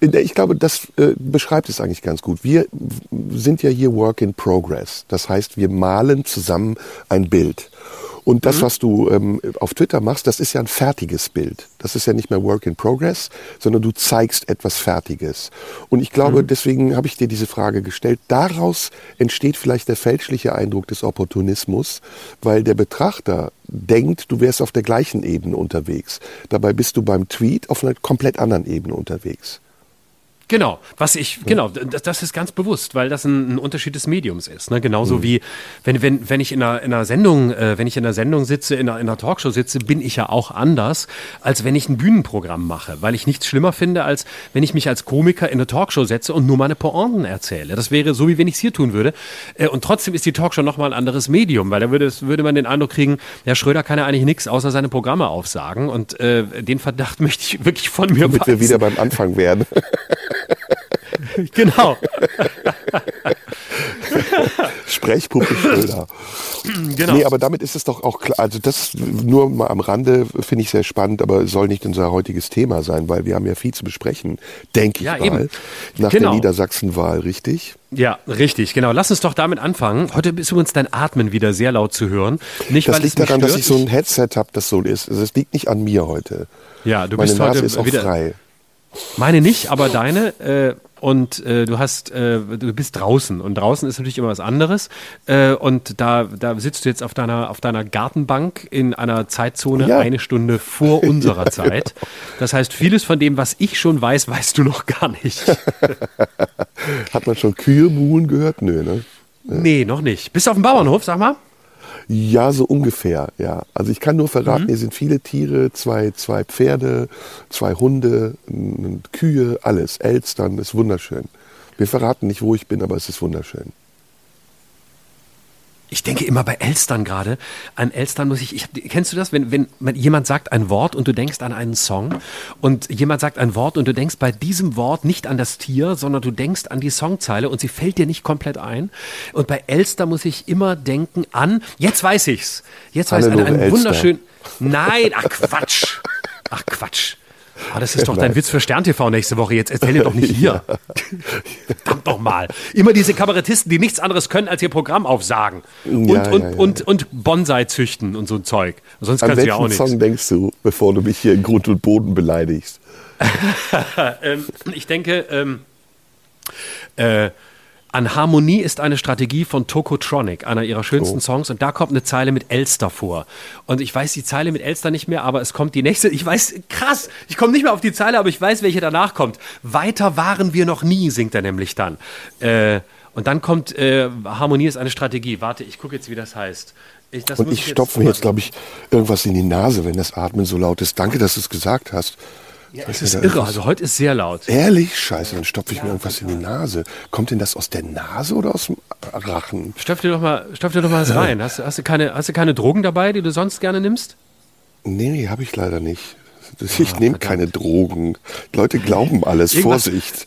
Ich glaube, das äh, beschreibt es eigentlich ganz gut. Wir sind ja hier Work in Progress. Das heißt, wir malen zusammen ein Bild. Und das, was du ähm, auf Twitter machst, das ist ja ein fertiges Bild. Das ist ja nicht mehr Work in Progress, sondern du zeigst etwas Fertiges. Und ich glaube, deswegen habe ich dir diese Frage gestellt. Daraus entsteht vielleicht der fälschliche Eindruck des Opportunismus, weil der Betrachter denkt, du wärst auf der gleichen Ebene unterwegs. Dabei bist du beim Tweet auf einer komplett anderen Ebene unterwegs. Genau, was ich, genau, das, das ist ganz bewusst, weil das ein, ein Unterschied des Mediums ist. Ne? Genauso wie, wenn, wenn, wenn ich in einer, in einer Sendung, äh, wenn ich in einer Sendung sitze, in einer, in einer Talkshow sitze, bin ich ja auch anders, als wenn ich ein Bühnenprogramm mache, weil ich nichts schlimmer finde, als wenn ich mich als Komiker in eine Talkshow setze und nur meine Pointen erzähle. Das wäre so, wie wenn ich es hier tun würde. Äh, und trotzdem ist die Talkshow nochmal ein anderes Medium, weil da würde, würde man den Eindruck kriegen, ja, Schröder kann ja eigentlich nichts außer seine Programme aufsagen. Und äh, den Verdacht möchte ich wirklich von mir Damit wir wieder beim Anfang werden. Genau. Sprechpuppe Schröder. Genau. Nee, aber damit ist es doch auch klar. Also das nur mal am Rande finde ich sehr spannend, aber soll nicht unser heutiges Thema sein, weil wir haben ja viel zu besprechen, denke ich Ja, mal. eben. Nach Genau. der Niedersachsenwahl, richtig? Ja, richtig, genau. Lass uns doch damit anfangen. Heute ist übrigens dein Atmen wieder sehr laut zu hören. Nicht, Das liegt daran, stört. dass ich so ein Headset habe, das so ist. Also es liegt nicht an mir heute. Ja, du Meine bist Nase heute ist auch wieder- frei. Meine nicht, aber deine. Äh, und äh, du hast, äh, du bist draußen und draußen ist natürlich immer was anderes. Äh, und da, da sitzt du jetzt auf deiner, auf deiner Gartenbank in einer Zeitzone Ja. eine Stunde vor unserer Zeit. Das heißt, vieles von dem, was ich schon weiß, weißt du noch gar nicht. Hat man schon Kühe buhen gehört? Nö, ne? Nee, noch nicht. Bist du auf dem Bauernhof, sag mal? Ja, so ungefähr, ja. Also ich kann nur verraten, Mhm. hier sind viele Tiere, zwei, zwei Pferde, zwei Hunde, Kühe, alles. Elstern, ist wunderschön. Wir verraten nicht, wo ich bin, aber es ist wunderschön. Ich denke immer bei Elstern gerade. An Elstern muss ich, ich. Kennst du das, wenn, wenn man- jemand sagt ein Wort und du denkst an einen Song und jemand sagt ein Wort und du denkst bei diesem Wort nicht an das Tier, sondern du denkst an die Songzeile und sie fällt dir nicht komplett ein. Und bei Elster muss ich immer denken an. Jetzt weiß ich's. Jetzt weiß ich an einen wunderschönen. Nein, ach Quatsch. Ach Quatsch. Ah, das ist doch dein. Witz für Stern TV nächste Woche. Jetzt erzähl dir doch nicht hier. Verdammt doch mal. Immer diese Kabarettisten, die nichts anderes können, als ihr Programm aufsagen. Und, Ja, und, ja, und, und Bonsai züchten und so ein Zeug. Sonst An kannst du ja welchen auch nichts. Song denkst du, bevor du mich hier in Grund und Boden beleidigst? Ähm, ich denke, ähm, äh, an Harmonie ist eine Strategie von Tokotronic, einer ihrer schönsten Oh. Songs. Und da kommt eine Zeile mit Elster vor. Und ich weiß die Zeile mit Elster nicht mehr, aber es kommt die nächste. Ich weiß, krass, ich komme nicht mehr auf die Zeile, aber ich weiß, welche danach kommt. Weiter waren wir noch nie, singt er nämlich dann. Äh, und dann kommt, äh, Harmonie ist eine Strategie. Warte, ich gucke jetzt, wie das heißt. Ich, das Und muss ich stopfe mir jetzt, glaube ich, irgendwas in die Nase, wenn das Atmen so laut ist. Danke, dass du es gesagt hast. Ja, mir ist irre. Also heute ist sehr laut. Ehrlich? Scheiße, dann stopfe ich mir irgendwas in die Nase. Kommt denn das aus der Nase oder aus dem Rachen? Stopf dir doch mal, stopf dir doch mal was rein. Hast, du- hast, du keine, hast du keine Drogen dabei, die du sonst gerne nimmst? Nee, habe ich leider nicht. Ich nehme keine Drogen. Die Leute glauben alles. Ah, Irgendwas- Vorsicht.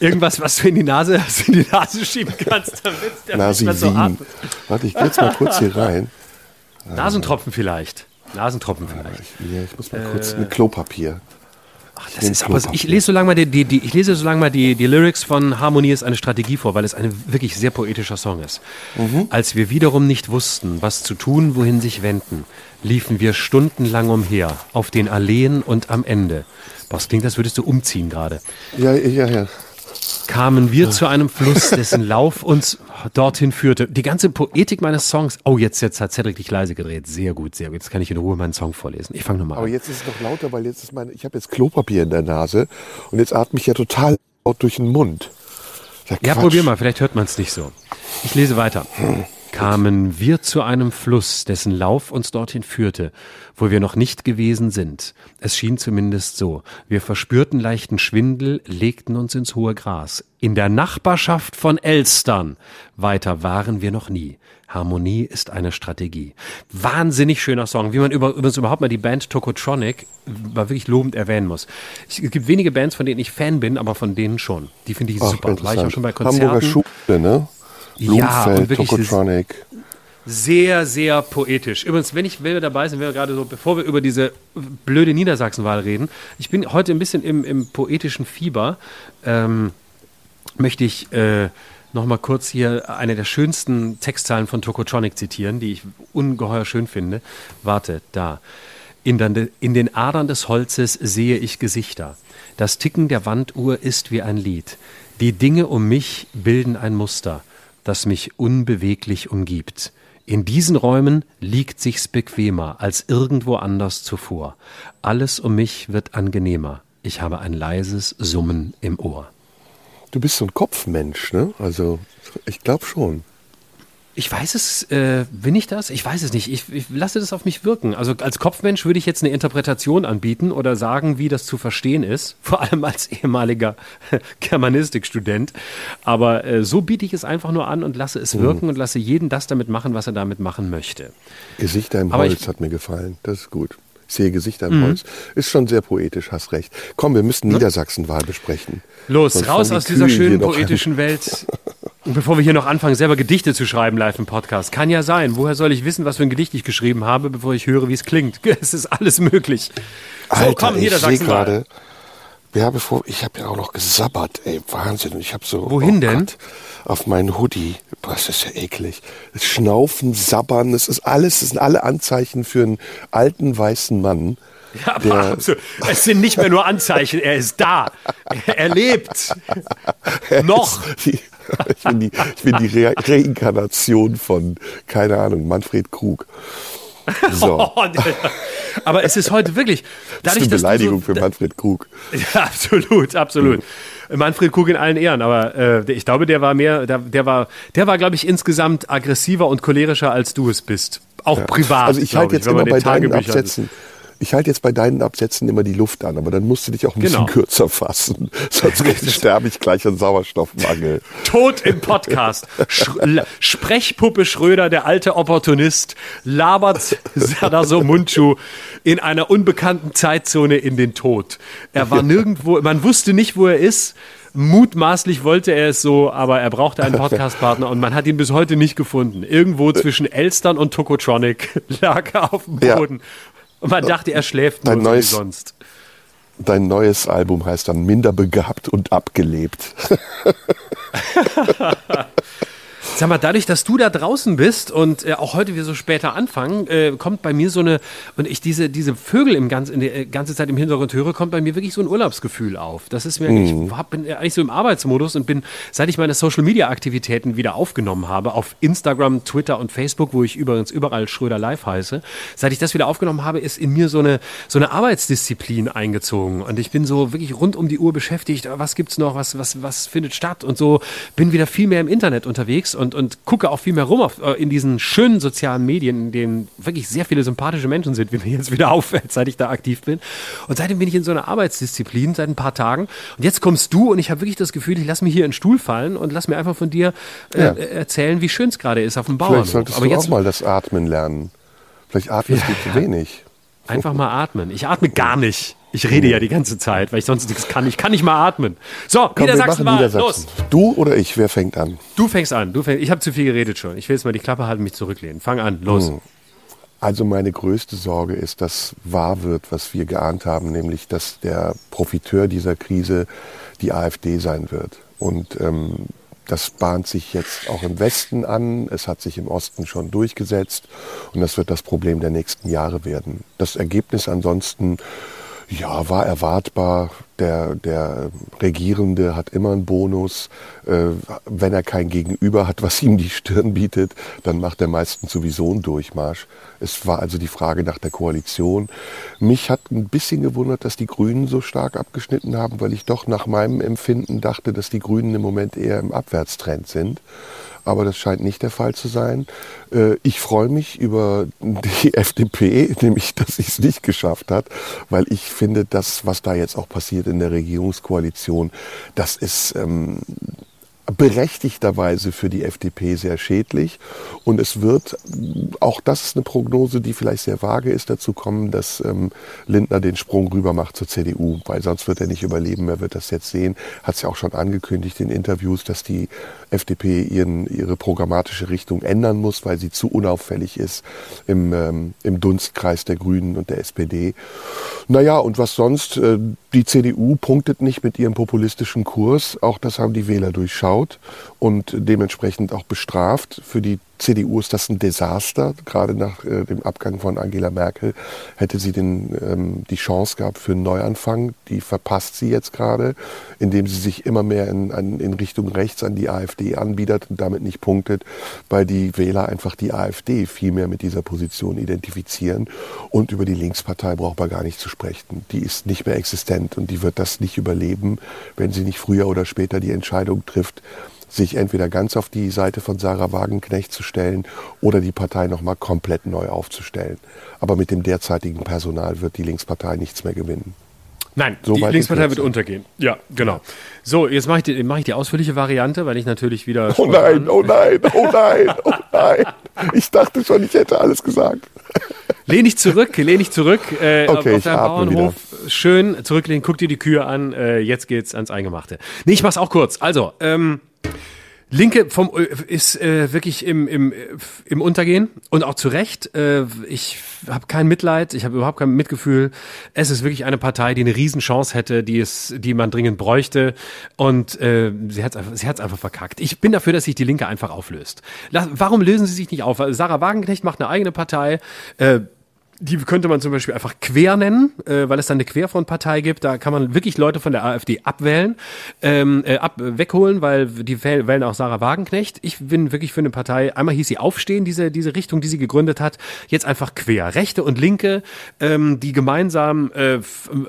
Irgendwas, was du in die Nase, in die Nase schieben kannst, damit der nicht mehr so atmet. Warte, ich gehe jetzt mal kurz hier rein. Nasentropfen vielleicht. Nasentropfen vielleicht. Ich, ja, ich muss mal kurz mit Klopapier. Ach, das ist aber, ich lese so lange mal die, die, die, ich lese so lange mal die, die Lyrics von Harmonie ist eine Strategie vor, weil es ein wirklich sehr poetischer Song ist. Mhm. Als wir wiederum nicht wussten, was zu tun, wohin sich wenden, liefen wir stundenlang umher, auf den Alleen und am Ende. Boah, das klingt, als würdest du umziehen gerade. Ja, ja, ja kamen wir zu einem Fluss, dessen Lauf uns dorthin führte. Die ganze Poetik meines Songs. Oh, jetzt, jetzt hat Cedric dich leise gedreht. Sehr gut, sehr gut. Jetzt kann ich in Ruhe meinen Song vorlesen. Ich fange nochmal an. Aber jetzt ist es noch lauter, weil jetzt ist meine, ich habe jetzt Klopapier in der Nase und jetzt atme ich ja total laut durch den Mund. Ja, probier mal, vielleicht hört man es nicht so. Ich lese weiter. Hm kamen wir zu einem Fluss, dessen Lauf uns dorthin führte, wo wir noch nicht gewesen sind. Es schien zumindest so. Wir verspürten leichten Schwindel, legten uns ins hohe Gras. In der Nachbarschaft von Elstern. Weiter waren wir noch nie. Harmonie ist eine Strategie. Wahnsinnig schöner Song, wie man über, übrigens überhaupt mal die Band Tokotronic mal wirklich lobend erwähnen muss. es gibt wenige Bands, von denen ich Fan bin, aber von denen schon. Die finde ich Ach, super. War ich auch schon bei Konzerten. Hamburger Schule, ne? Blumfeld, ja, Tokotronic. Sehr, sehr poetisch. Übrigens, wenn ich wenn wir dabei sind, wir gerade so, bevor wir über diese blöde Niedersachsenwahl reden, ich bin heute ein bisschen im, im poetischen Fieber, ähm, möchte ich äh, noch mal kurz hier eine der schönsten Textzeilen von Tokotronic zitieren, die ich ungeheuer schön finde. Warte, da. In, in den Adern des Holzes sehe ich Gesichter. Das Ticken der Wanduhr ist wie ein Lied. Die Dinge um mich bilden ein Muster das mich unbeweglich umgibt. In diesen Räumen liegt sich's bequemer als irgendwo anders zuvor. Alles um mich wird angenehmer. Ich habe ein leises Summen im Ohr. Du bist so ein Kopfmensch, ne? Also, ich glaube schon. Ich weiß es, äh, bin ich das? Ich weiß es nicht. Ich, ich, lasse das auf mich wirken. Also als Kopfmensch würde ich jetzt eine Interpretation anbieten oder sagen, wie das zu verstehen ist. Vor allem als ehemaliger Germanistikstudent. Aber äh, so biete ich es einfach nur an und lasse es mhm. wirken mhm. und lasse jeden das damit machen, was er damit machen möchte. Gesichter im Aber Holz ich, hat mir gefallen. Das ist gut. Ich sehe Gesichter im mhm. Holz. Ist schon sehr poetisch, hast recht. Komm, wir müssen Niedersachsenwahl besprechen. Los, Sonst raus aus dieser schönen poetischen Welt. Und bevor wir hier noch anfangen, selber Gedichte zu schreiben live im Podcast, kann ja sein. Woher soll ich wissen, was für ein Gedicht ich geschrieben habe, bevor ich höre, wie es klingt? Es ist alles möglich. So, Alter, komm, hier, ich sehe gerade. Ja, bevor ich habe ja auch noch gesabbert, ey, Wahnsinn. Ich habe so Wohin oh denn? Gott, auf meinen Hoodie. Boah, das ist ja eklig. Schnaufen, Sabbern, das ist alles, das sind alle Anzeichen für einen alten weißen Mann. Ja, aber es sind nicht mehr nur Anzeichen, er ist da. Er lebt. Noch. ich bin die, ich bin die Re Reinkarnation von, keine Ahnung, Manfred Krug. So. aber es ist heute wirklich. Dadurch, das ist eine Beleidigung so, für Manfred Krug. Ja, absolut, absolut. Mhm. Manfred Krug in allen Ehren, aber äh, ich glaube, der war mehr, der, der war, der war, glaube ich, insgesamt aggressiver und cholerischer, als du es bist. Auch ja. privat. Also ich halte jetzt ich, immer bei deinen Absätzen. Ist ich halte jetzt bei deinen Absätzen immer die Luft an, aber dann musst du dich auch ein genau. bisschen kürzer fassen. Sonst sterbe ich gleich an Sauerstoffmangel. Tod im Podcast. Sch Sprechpuppe Schröder, der alte Opportunist, labert Sadaso Munchu in einer unbekannten Zeitzone in den Tod. Er war nirgendwo, man wusste nicht, wo er ist. Mutmaßlich wollte er es so, aber er brauchte einen Podcastpartner und man hat ihn bis heute nicht gefunden. Irgendwo zwischen Elstern und Tokotronic lag er auf dem Boden. Und man dachte, er schläft nur so wie sonst. Dein neues Album heißt dann Minder begabt und abgelebt. Sag mal, dadurch, dass du da draußen bist und äh, auch heute wir so später anfangen, äh, kommt bei mir so eine, und ich diese, diese Vögel im ganz, in der äh, ganze Zeit im Hintergrund höre, kommt bei mir wirklich so ein Urlaubsgefühl auf. Das ist mir, mhm. ich hab, bin eigentlich so im Arbeitsmodus und bin, seit ich meine Social Media Aktivitäten wieder aufgenommen habe, auf Instagram, Twitter und Facebook, wo ich übrigens überall Schröder Live heiße, seit ich das wieder aufgenommen habe, ist in mir so eine, so eine Arbeitsdisziplin eingezogen. Und ich bin so wirklich rund um die Uhr beschäftigt. Was gibt's noch? Was, was, was findet statt? Und so bin wieder viel mehr im Internet unterwegs und, und gucke auch viel mehr rum auf, äh, in diesen schönen sozialen Medien, in denen wirklich sehr viele sympathische Menschen sind, wie mir jetzt wieder auffällt, seit ich da aktiv bin. Und seitdem bin ich in so einer Arbeitsdisziplin seit ein paar Tagen. Und jetzt kommst du und ich habe wirklich das Gefühl, ich lasse mir hier einen Stuhl fallen und lass mir einfach von dir äh, ja. erzählen, wie schön es gerade ist auf dem Bauernhof. Vielleicht solltest Aber du jetzt, auch mal das Atmen lernen. Vielleicht atmest ja, du zu wenig. Einfach mal atmen. Ich atme gar nicht. Ich rede ja die ganze Zeit, weil ich sonst nichts kann. Ich kann nicht mal atmen. So, Komm, Niedersachsen war los. Du oder ich? Wer fängt an? Du fängst an. Du fängst, ich habe zu viel geredet schon. Ich will jetzt mal die Klappe halten, mich zurücklehnen. Fang an, los. Hm. Also meine größte Sorge ist, dass wahr wird, was wir geahnt haben, nämlich dass der Profiteur dieser Krise die AfD sein wird. Und ähm, das bahnt sich jetzt auch im Westen an. Es hat sich im Osten schon durchgesetzt. Und das wird das Problem der nächsten Jahre werden. Das Ergebnis ansonsten ja, war erwartbar. Der, der Regierende hat immer einen Bonus. Äh, wenn er kein Gegenüber hat, was ihm die Stirn bietet, dann macht er meistens sowieso einen Durchmarsch. Es war also die Frage nach der Koalition. Mich hat ein bisschen gewundert, dass die Grünen so stark abgeschnitten haben, weil ich doch nach meinem Empfinden dachte, dass die Grünen im Moment eher im Abwärtstrend sind aber das scheint nicht der Fall zu sein. Äh, ich freue mich über die FDP, nämlich dass sie es nicht geschafft hat, weil ich finde, das, was da jetzt auch passiert in der Regierungskoalition, das ist ähm, berechtigterweise für die FDP sehr schädlich. Und es wird, auch das ist eine Prognose, die vielleicht sehr vage ist, dazu kommen, dass ähm, Lindner den Sprung rüber macht zur CDU, weil sonst wird er nicht überleben. Er wird das jetzt sehen. Hat es ja auch schon angekündigt in Interviews, dass die FDP ihren, ihre programmatische Richtung ändern muss, weil sie zu unauffällig ist im, ähm, im Dunstkreis der Grünen und der SPD. Naja, und was sonst? Äh, die CDU punktet nicht mit ihrem populistischen Kurs. Auch das haben die Wähler durchschaut und dementsprechend auch bestraft. Für die CDU ist das ein Desaster. Gerade nach äh, dem Abgang von Angela Merkel hätte sie den, ähm, die Chance gehabt für einen Neuanfang. Die verpasst sie jetzt gerade, indem sie sich immer mehr in, an, in Richtung rechts an die AfD anbietet und damit nicht punktet, weil die Wähler einfach die AfD viel mehr mit dieser Position identifizieren. Und über die Linkspartei braucht man gar nicht zu sprechen. Die ist nicht mehr existent und die wird das nicht überleben, wenn sie nicht früher oder später die Entscheidung trifft, sich entweder ganz auf die Seite von Sarah Wagenknecht zu stellen oder die Partei nochmal komplett neu aufzustellen. Aber mit dem derzeitigen Personal wird die Linkspartei nichts mehr gewinnen. Nein, so die Linkspartei wird untergehen. Ja, genau. So, jetzt mache ich, die, mach ich die ausführliche Variante, weil ich natürlich wieder. Oh nein, oh nein, oh nein, oh nein. Ich dachte schon, ich hätte alles gesagt. Lehn dich zurück, lehn dich zurück. Äh, okay, auf deinem Bauernhof. Wieder. Schön zurücklehnen, guck dir die Kühe an. Äh, jetzt geht's ans Eingemachte. Nee, ich mach's auch kurz. Also, ähm, Linke vom äh, ist äh, wirklich im, im, im Untergehen und auch zu Recht. Äh, ich habe kein Mitleid, ich habe überhaupt kein Mitgefühl. Es ist wirklich eine Partei, die eine Riesenchance hätte, die es, die man dringend bräuchte und äh, sie hat einfach, sie hat's einfach verkackt. Ich bin dafür, dass sich die Linke einfach auflöst. Warum lösen sie sich nicht auf? Sarah Wagenknecht macht eine eigene Partei. Äh, die könnte man zum Beispiel einfach quer nennen, äh, weil es dann eine Querfrontpartei gibt. Da kann man wirklich Leute von der AfD abwählen, ähm, äh, ab, wegholen, weil die wählen auch Sarah Wagenknecht. Ich bin wirklich für eine Partei, einmal hieß sie Aufstehen, diese, diese Richtung, die sie gegründet hat, jetzt einfach quer. Rechte und Linke, ähm, die gemeinsam äh,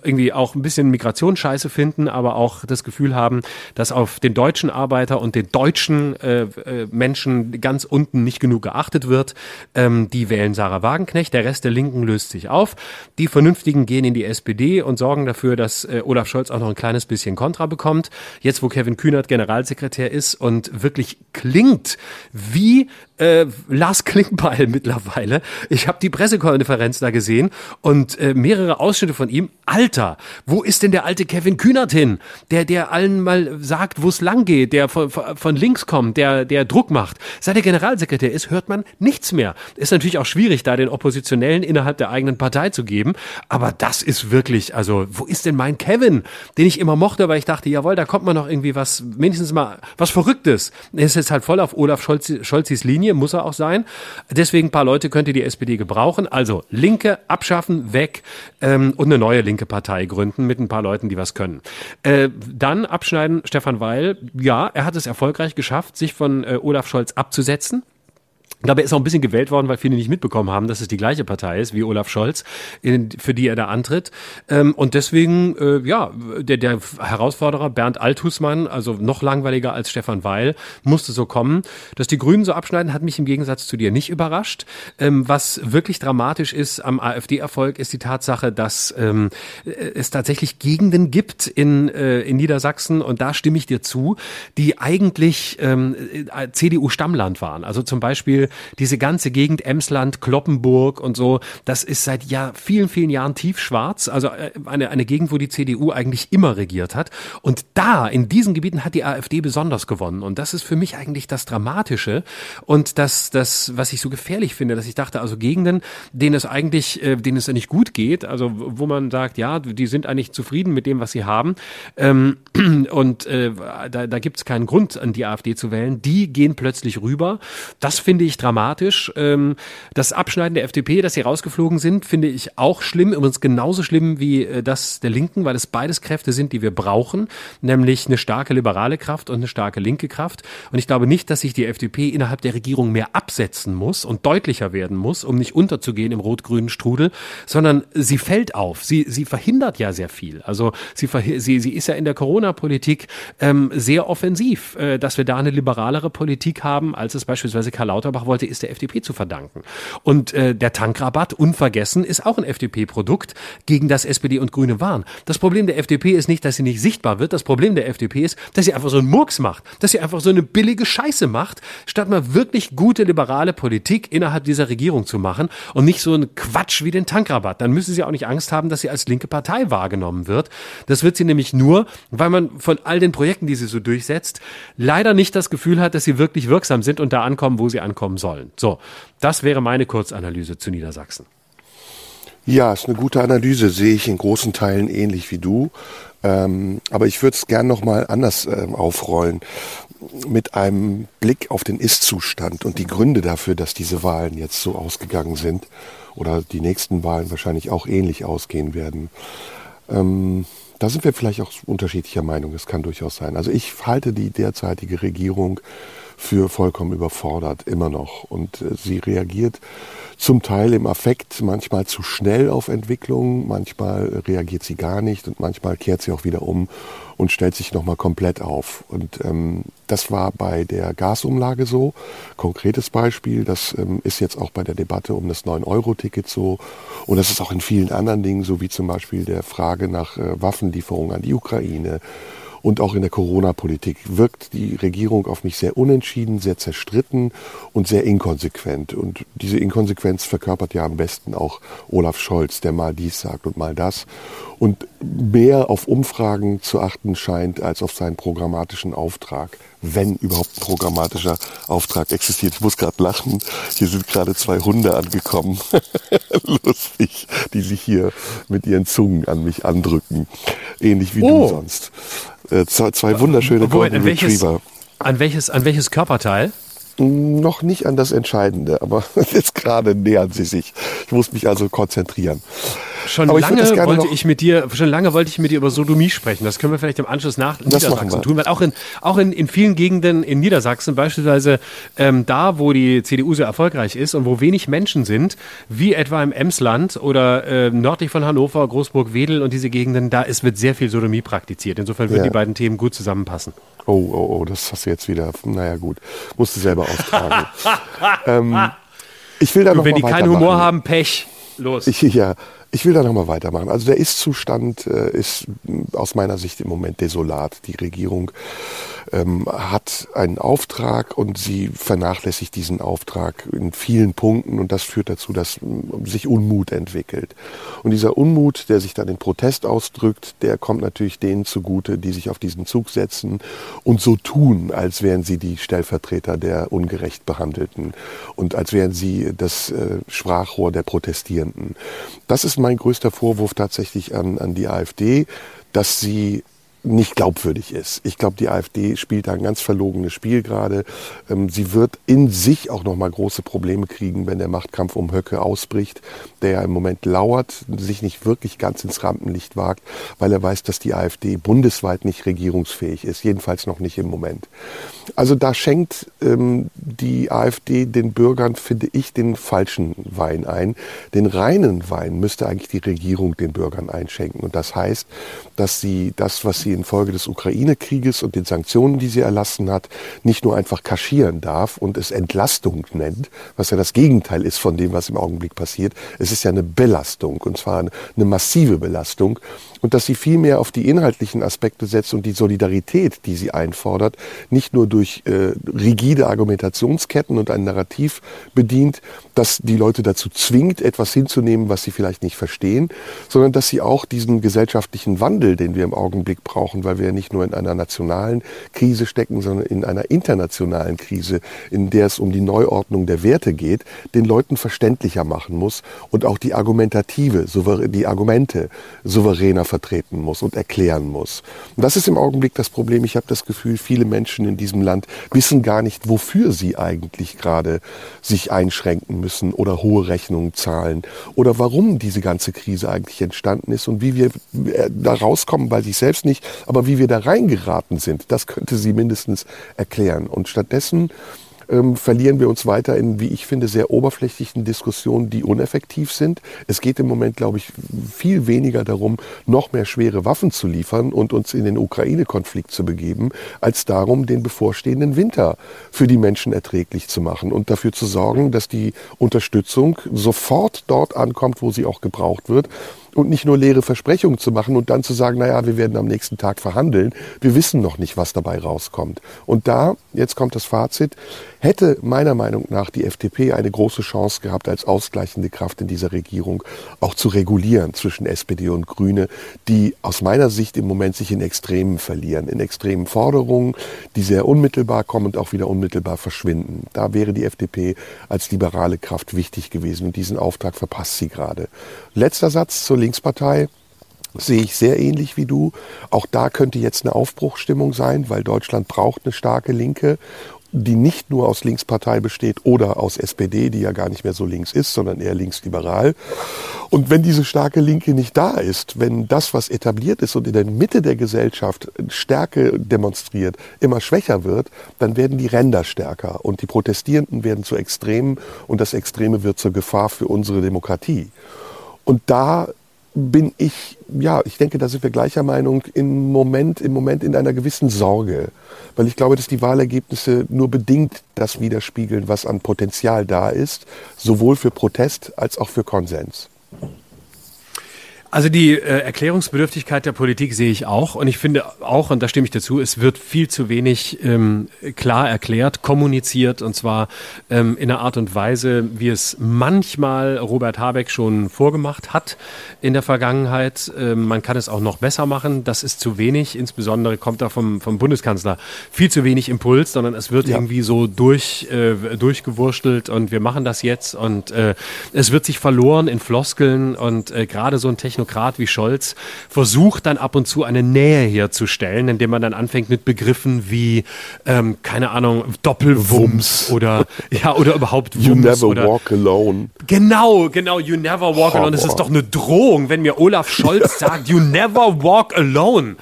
irgendwie auch ein bisschen Migrationsscheiße finden, aber auch das Gefühl haben, dass auf den deutschen Arbeiter und den deutschen äh, äh, Menschen ganz unten nicht genug geachtet wird. Ähm, die wählen Sarah Wagenknecht, der Rest der Linken Linken löst sich auf. Die Vernünftigen gehen in die SPD und sorgen dafür, dass äh, Olaf Scholz auch noch ein kleines bisschen Kontra bekommt. Jetzt, wo Kevin Kühnert Generalsekretär ist und wirklich klingt wie äh, Lars Klingbeil mittlerweile. Ich habe die Pressekonferenz da gesehen und äh, mehrere Ausschnitte von ihm. Alter, wo ist denn der alte Kevin Kühnert hin? Der, der allen mal sagt, wo es lang geht, der von, von links kommt, der, der Druck macht. Seit er Generalsekretär ist, hört man nichts mehr. Ist natürlich auch schwierig, da den Oppositionellen innerhalb der eigenen Partei zu geben. Aber das ist wirklich, also, wo ist denn mein Kevin, den ich immer mochte, weil ich dachte, jawohl, da kommt man noch irgendwie was, mindestens mal was Verrücktes. Er ist jetzt halt voll auf Olaf Scholz, Scholzis Linie Linie, muss er auch sein. Deswegen ein paar Leute könnte die SPD gebrauchen. Also Linke abschaffen, weg ähm, und eine neue linke Partei gründen mit ein paar Leuten, die was können. Äh, dann abschneiden Stefan Weil. Ja, er hat es erfolgreich geschafft, sich von äh, Olaf Scholz abzusetzen. Ich glaube, er ist auch ein bisschen gewählt worden, weil viele nicht mitbekommen haben, dass es die gleiche Partei ist wie Olaf Scholz, in, für die er da antritt. Ähm, und deswegen, äh, ja, der, der Herausforderer Bernd Althusmann, also noch langweiliger als Stefan Weil, musste so kommen. Dass die Grünen so abschneiden, hat mich im Gegensatz zu dir nicht überrascht. Ähm, was wirklich dramatisch ist am AfD-Erfolg, ist die Tatsache, dass ähm, es tatsächlich Gegenden gibt in, äh, in Niedersachsen, und da stimme ich dir zu, die eigentlich ähm, äh, CDU-Stammland waren. Also zum Beispiel Beispiel diese ganze Gegend Emsland, Kloppenburg und so, das ist seit ja vielen, vielen Jahren tiefschwarz. Also äh, eine, eine Gegend, wo die CDU eigentlich immer regiert hat. Und da, in diesen Gebieten hat die AfD besonders gewonnen. Und das ist für mich eigentlich das Dramatische und das, das, was ich so gefährlich finde, dass ich dachte, also Gegenden, denen es eigentlich, äh, denen es nicht gut geht, also wo man sagt, ja, die sind eigentlich zufrieden mit dem, was sie haben. Ähm, und äh, da, da gibt es keinen Grund, an die AfD zu wählen. Die gehen plötzlich rüber. Das finde ich dramatisch. Ähm, das Abschneiden der FDP, dass sie rausgeflogen sind, finde ich auch schlimm. Übrigens genauso schlimm wie äh, das der Linken, weil es beides Kräfte sind, die wir brauchen, nämlich eine starke liberale Kraft und eine starke linke Kraft. Und ich glaube nicht, dass sich die FDP innerhalb der Regierung mehr absetzen muss und deutlicher werden muss, um nicht unterzugehen im rot-grünen Strudel, sondern sie fällt auf. Sie, sie verhindert ja sehr viel. Also sie, sie, sie ist ja in der Corona-Politik ähm, sehr offensiv. Äh, dass wir da eine liberalere Politik haben, als es beispielsweise Karl Lauterbach wollte, ist der FDP zu verdanken. Und äh, der Tankrabatt, unvergessen, ist auch ein FDP-Produkt, gegen das SPD und Grüne waren. Das Problem der FDP ist nicht, dass sie nicht sichtbar wird. Das Problem der FDP ist, dass sie einfach so einen Murks macht, dass sie einfach so eine billige Scheiße macht, statt mal wirklich gute liberale Politik innerhalb dieser Regierung zu machen und nicht so einen Quatsch wie den Tankrabatt. Dann müssen sie auch nicht Angst haben, dass sie als linke Partei wahrgenommen wird. Das wird sie nämlich nur, weil man von all den Projekten, die sie so durchsetzt, leider nicht das Gefühl hat, dass sie wirklich wirksam sind und da ankommen, wo sie ankommen sollen. So, das wäre meine Kurzanalyse zu Niedersachsen. Ja, ist eine gute Analyse, sehe ich in großen Teilen ähnlich wie du. Ähm, aber ich würde es gern nochmal anders ähm, aufrollen. Mit einem Blick auf den Ist-Zustand und die Gründe dafür, dass diese Wahlen jetzt so ausgegangen sind oder die nächsten Wahlen wahrscheinlich auch ähnlich ausgehen werden. Ähm, da sind wir vielleicht auch unterschiedlicher Meinung, das kann durchaus sein. Also ich halte die derzeitige Regierung für vollkommen überfordert, immer noch. Und äh, sie reagiert zum Teil im Affekt, manchmal zu schnell auf Entwicklungen, manchmal reagiert sie gar nicht und manchmal kehrt sie auch wieder um und stellt sich nochmal komplett auf. Und ähm, das war bei der Gasumlage so. Konkretes Beispiel, das ähm, ist jetzt auch bei der Debatte um das 9-Euro-Ticket so. Und das ist auch in vielen anderen Dingen so, wie zum Beispiel der Frage nach äh, Waffenlieferungen an die Ukraine und auch in der Corona-Politik wirkt die Regierung auf mich sehr unentschieden, sehr zerstritten und sehr inkonsequent. Und diese Inkonsequenz verkörpert ja am besten auch Olaf Scholz, der mal dies sagt und mal das und mehr auf Umfragen zu achten scheint als auf seinen programmatischen Auftrag, wenn überhaupt ein programmatischer Auftrag existiert. Ich muss gerade lachen, hier sind gerade zwei Hunde angekommen, lustig, die sich hier mit ihren Zungen an mich andrücken, ähnlich wie oh. du sonst. Äh, zwei, wunderschöne Golden Retriever. An welches, an welches Körperteil? Noch nicht an das Entscheidende, aber jetzt gerade nähern sie sich. Ich muss mich also konzentrieren. Schon Aber lange ich wollte ich mit dir, schon lange wollte ich mit dir über Sodomie sprechen. Das können wir vielleicht im Anschluss nach das Niedersachsen tun, weil auch in, auch in, in vielen Gegenden in Niedersachsen, beispielsweise ähm, da, wo die CDU sehr erfolgreich ist und wo wenig Menschen sind, wie etwa im Emsland oder äh, nördlich von Hannover, Großburg-Wedel und diese Gegenden, da ist, wird sehr viel Sodomie praktiziert. Insofern würden ja. die beiden Themen gut zusammenpassen. Oh, oh, oh, das hast du jetzt wieder, naja gut, musst du selber austragen. ähm, ich will da noch Wenn die keinen Humor haben, Pech. Los. Ich, ja, ich will da nochmal weitermachen. Also der Ist-Zustand äh, ist aus meiner Sicht im Moment desolat. Die Regierung ähm, hat einen Auftrag und sie vernachlässigt diesen Auftrag in vielen Punkten und das führt dazu, dass ähm, sich Unmut entwickelt. Und dieser Unmut, der sich dann in Protest ausdrückt, der kommt natürlich denen zugute, die sich auf diesen Zug setzen und so tun, als wären sie die Stellvertreter der ungerecht Behandelten und als wären sie das äh, Sprachrohr der Protestierenden. Das ist mein größter Vorwurf tatsächlich an, an die AfD, dass sie nicht glaubwürdig ist. Ich glaube, die AfD spielt da ein ganz verlogenes Spiel gerade. Ähm, sie wird in sich auch noch mal große Probleme kriegen, wenn der Machtkampf um Höcke ausbricht, der ja im Moment lauert, sich nicht wirklich ganz ins Rampenlicht wagt, weil er weiß, dass die AfD bundesweit nicht regierungsfähig ist, jedenfalls noch nicht im Moment. Also da schenkt ähm, die AfD den Bürgern, finde ich, den falschen Wein ein. Den reinen Wein müsste eigentlich die Regierung den Bürgern einschenken. Und das heißt, dass sie das, was sie infolge des Ukraine-Krieges und den Sanktionen, die sie erlassen hat, nicht nur einfach kaschieren darf und es Entlastung nennt, was ja das Gegenteil ist von dem, was im Augenblick passiert. Es ist ja eine Belastung und zwar eine massive Belastung und dass sie viel mehr auf die inhaltlichen Aspekte setzt und die Solidarität, die sie einfordert, nicht nur durch äh, rigide Argumentationsketten und ein Narrativ bedient, das die Leute dazu zwingt, etwas hinzunehmen, was sie vielleicht nicht verstehen, sondern dass sie auch diesen gesellschaftlichen Wandel, den wir im Augenblick brauchen, weil wir ja nicht nur in einer nationalen Krise stecken, sondern in einer internationalen Krise, in der es um die Neuordnung der Werte geht, den Leuten verständlicher machen muss und auch die Argumentative, die Argumente souveräner vertreten muss und erklären muss. Und das ist im Augenblick das Problem. Ich habe das Gefühl, viele Menschen in diesem Land wissen gar nicht, wofür sie eigentlich gerade sich einschränken müssen oder hohe Rechnungen zahlen oder warum diese ganze Krise eigentlich entstanden ist und wie wir äh, da rauskommen bei sich selbst nicht, aber wie wir da reingeraten sind, das könnte sie mindestens erklären. Und stattdessen ähm, verlieren wir uns weiter in, wie ich finde, sehr oberflächlichen Diskussionen, die uneffektiv sind. Es geht im Moment, glaube ich, viel weniger darum, noch mehr schwere Waffen zu liefern und uns in den Ukraine-Konflikt zu begeben, als darum, den bevorstehenden Winter für die Menschen erträglich zu machen und dafür zu sorgen, dass die Unterstützung sofort dort ankommt, wo sie auch gebraucht wird und nicht nur leere Versprechungen zu machen und dann zu sagen, naja, wir werden am nächsten Tag verhandeln. Wir wissen noch nicht, was dabei rauskommt. Und da, jetzt kommt das Fazit, hätte meiner Meinung nach die FDP eine große Chance gehabt, als ausgleichende Kraft in dieser Regierung auch zu regulieren zwischen SPD und Grüne, die aus meiner Sicht im Moment sich in Extremen verlieren, in extremen Forderungen, die sehr unmittelbar kommen und auch wieder unmittelbar verschwinden. Da wäre die FDP als liberale Kraft wichtig gewesen und diesen Auftrag verpasst sie gerade. Letzter Satz zur Linkspartei sehe ich sehr ähnlich wie du. Auch da könnte jetzt eine Aufbruchstimmung sein, weil Deutschland braucht eine starke Linke die nicht nur aus Linkspartei besteht oder aus SPD, die ja gar nicht mehr so links ist, sondern eher linksliberal. Und wenn diese starke Linke nicht da ist, wenn das, was etabliert ist und in der Mitte der Gesellschaft Stärke demonstriert, immer schwächer wird, dann werden die Ränder stärker und die Protestierenden werden zu Extremen und das Extreme wird zur Gefahr für unsere Demokratie. Und da bin ich, ja, ich denke, da sind wir gleicher Meinung, im Moment, im Moment in einer gewissen Sorge. Weil ich glaube, dass die Wahlergebnisse nur bedingt das widerspiegeln, was an Potenzial da ist, sowohl für Protest als auch für Konsens. Also die äh, Erklärungsbedürftigkeit der Politik sehe ich auch und ich finde auch, und da stimme ich dazu, es wird viel zu wenig ähm, klar erklärt, kommuniziert und zwar ähm, in einer Art und Weise, wie es manchmal Robert Habeck schon vorgemacht hat in der Vergangenheit. Ähm, man kann es auch noch besser machen, das ist zu wenig, insbesondere kommt da vom, vom Bundeskanzler viel zu wenig Impuls, sondern es wird ja. irgendwie so durch, äh, durchgewurstelt und wir machen das jetzt und äh, es wird sich verloren in Floskeln und äh, gerade so ein Technologie Technokrat wie Scholz versucht dann ab und zu eine Nähe herzustellen, indem man dann anfängt mit Begriffen wie, ähm, keine Ahnung, Doppelwumms oder, ja, oder überhaupt Wumms. You never oder, walk alone. Genau, genau, you never walk alone. Es ist doch eine Drohung, wenn mir Olaf Scholz sagt, you never walk alone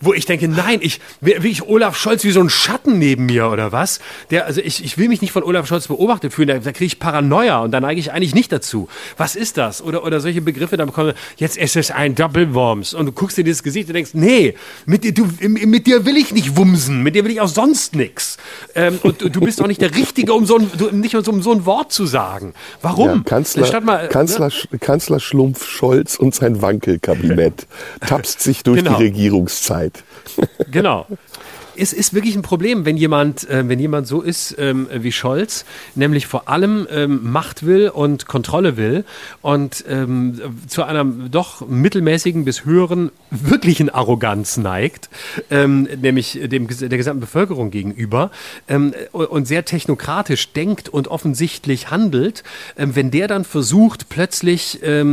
wo ich denke, nein, ich will ich Olaf Scholz wie so ein Schatten neben mir oder was? Der, also ich, ich will mich nicht von Olaf Scholz beobachtet fühlen, da, da kriege ich Paranoia und da neige ich eigentlich nicht dazu. Was ist das? Oder, oder solche Begriffe, dann bekomme jetzt ist es ein Doppelwurms und du guckst dir dieses Gesicht und denkst, nee, mit dir, du, mit dir will ich nicht wumsen, mit dir will ich auch sonst nichts. Ähm, und du, bist auch nicht der Richtige, um so ein, du, nicht um so ein Wort zu sagen. Warum? Ja, Kanzler, mal, Kanzler, ne? Kanzler Schlumpf Scholz und sein Wankelkabinett tapst sich durch genau. die Regierungszeit. Zeit. Genau es ist wirklich ein Problem, wenn jemand, äh, wenn jemand so ist ähm, wie Scholz, nämlich vor allem ähm, Macht will und Kontrolle will und ähm, zu einer doch mittelmäßigen bis höheren wirklichen Arroganz neigt, ähm, nämlich dem, der gesamten Bevölkerung gegenüber ähm, und sehr technokratisch denkt und offensichtlich handelt, ähm, wenn der dann versucht, plötzlich äh,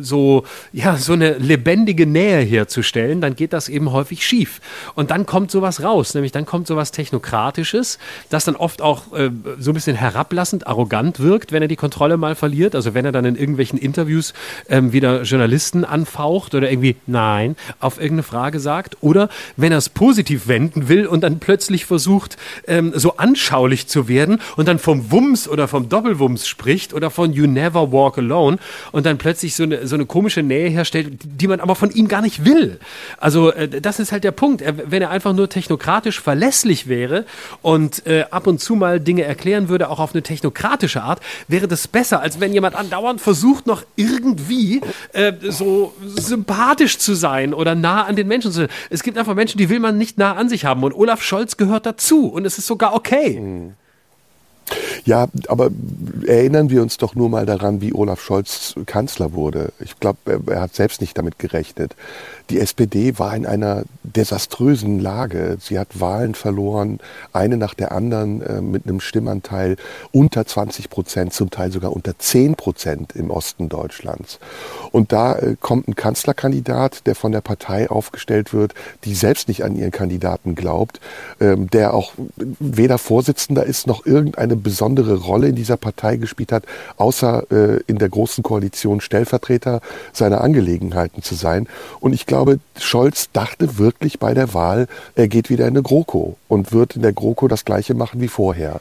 so, ja, so eine lebendige Nähe herzustellen, dann geht das eben häufig schief. Und dann kommt sowas raus raus. Nämlich dann kommt sowas Technokratisches, das dann oft auch äh, so ein bisschen herablassend, arrogant wirkt, wenn er die Kontrolle mal verliert. Also wenn er dann in irgendwelchen Interviews ähm, wieder Journalisten anfaucht oder irgendwie Nein auf irgendeine Frage sagt. Oder wenn er es positiv wenden will und dann plötzlich versucht, ähm, so anschaulich zu werden und dann vom Wumms oder vom Doppelwumms spricht oder von You Never Walk Alone und dann plötzlich so eine, so eine komische Nähe herstellt, die man aber von ihm gar nicht will. Also äh, das ist halt der Punkt. Er, wenn er einfach nur Technokrat demokratisch verlässlich wäre und äh, ab und zu mal Dinge erklären würde, auch auf eine technokratische Art, wäre das besser, als wenn jemand andauernd versucht, noch irgendwie äh, so sympathisch zu sein oder nah an den Menschen zu sein. Es gibt einfach Menschen, die will man nicht nah an sich haben und Olaf Scholz gehört dazu und es ist sogar okay. Mhm. Ja, aber erinnern wir uns doch nur mal daran, wie Olaf Scholz Kanzler wurde. Ich glaube, er, er, hat selbst nicht damit gerechnet. Die SPD war in einer desaströsen Lage. Sie hat Wahlen verloren, eine nach der anderen äh, mit einem Stimmanteil unter 20 Prozent, zum Teil sogar unter 10 Prozent im Osten Deutschlands. Und da äh, kommt ein Kanzlerkandidat, der von der Partei aufgestellt wird, die selbst nicht an ihren Kandidaten glaubt, ähm, der auch weder Vorsitzender ist noch irgendeine besondere Rolle in dieser Partei gespielt hat, außer äh, in der großen Koalition Stellvertreter seiner Angelegenheiten zu sein. Und ich glaube, Scholz dachte wirklich bei der Wahl, er geht wieder in eine GroKo und wird in der GroKo das Gleiche machen wie vorher.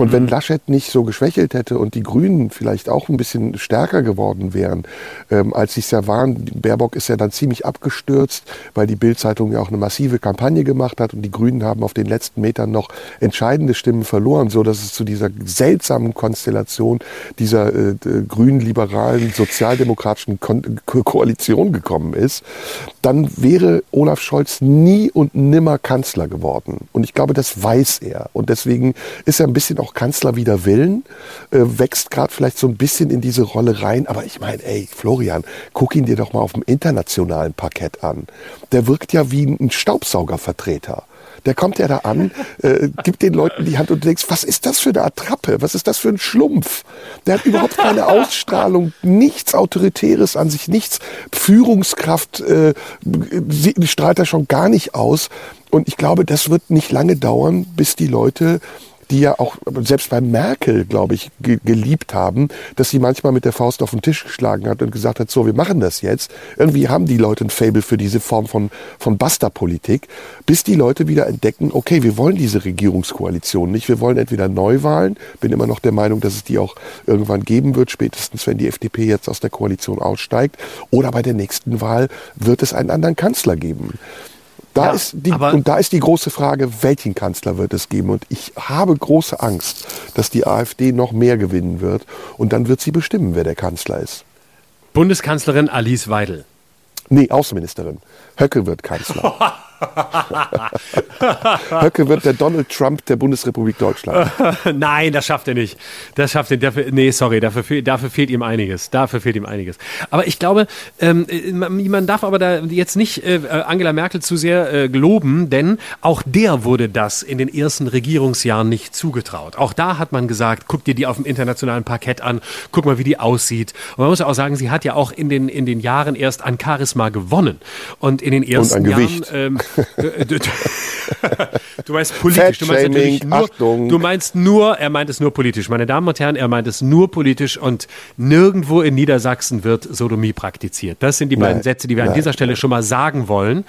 Und mhm. wenn Laschet nicht so geschwächelt hätte und die Grünen vielleicht auch ein bisschen stärker geworden wären, ähm, als sie es ja waren, Baerbock ist ja dann ziemlich abgestürzt, weil die Bildzeitung ja auch eine massive Kampagne gemacht hat und die Grünen haben auf den letzten Metern noch entscheidende Stimmen verloren, so dass es zu dieser seltsamen Konstellation dieser äh, grün-liberalen sozialdemokratischen Ko Koalition gekommen ist, dann wäre Olaf Scholz nie und nimmer Kanzler geworden. Und ich glaube, das weiß er. Und deswegen ist er ein bisschen auch Kanzler wider Willen, äh, wächst gerade vielleicht so ein bisschen in diese Rolle rein. Aber ich meine, ey, Florian, guck ihn dir doch mal auf dem internationalen Parkett an. Der wirkt ja wie ein Staubsaugervertreter. Der kommt ja da an, äh, gibt den Leuten die Hand und du denkst, was ist das für eine Attrappe? Was ist das für ein Schlumpf? Der hat überhaupt keine Ausstrahlung, nichts Autoritäres an sich, nichts Führungskraft äh, strahlt er schon gar nicht aus. Und ich glaube, das wird nicht lange dauern, bis die Leute die ja auch selbst bei Merkel, glaube ich, ge geliebt haben, dass sie manchmal mit der Faust auf den Tisch geschlagen hat und gesagt hat, so, wir machen das jetzt. Irgendwie haben die Leute ein Fable für diese Form von, von Basta-Politik, bis die Leute wieder entdecken, okay, wir wollen diese Regierungskoalition nicht. Wir wollen entweder Neuwahlen, bin immer noch der Meinung, dass es die auch irgendwann geben wird, spätestens wenn die FDP jetzt aus der Koalition aussteigt, oder bei der nächsten Wahl wird es einen anderen Kanzler geben. Da ja, ist die, und da ist die große Frage, welchen Kanzler wird es geben? Und ich habe große Angst, dass die AfD noch mehr gewinnen wird. Und dann wird sie bestimmen, wer der Kanzler ist. Bundeskanzlerin Alice Weidel. Nee, Außenministerin. Höcke wird Kanzler. Höcke wird der Donald Trump der Bundesrepublik Deutschland. Nein, das schafft er nicht. Das schafft er. Dafür, nee, sorry, dafür, dafür fehlt ihm einiges. Dafür fehlt ihm einiges. Aber ich glaube, ähm, man darf aber da jetzt nicht äh, Angela Merkel zu sehr äh, loben, denn auch der wurde das in den ersten Regierungsjahren nicht zugetraut. Auch da hat man gesagt, guck dir die auf dem internationalen Parkett an, guck mal, wie die aussieht. Und man muss ja auch sagen, sie hat ja auch in den, in den Jahren erst an Charisma gewonnen. Und in den ersten Jahren. Ähm, du meinst politisch. Du meinst natürlich nur, Achtung. du meinst nur, er meint es nur politisch. Meine Damen und Herren, er meint es nur politisch und nirgendwo in Niedersachsen wird Sodomie praktiziert. Das sind die nein, beiden Sätze, die wir nein, an dieser Stelle nein. schon mal sagen wollen,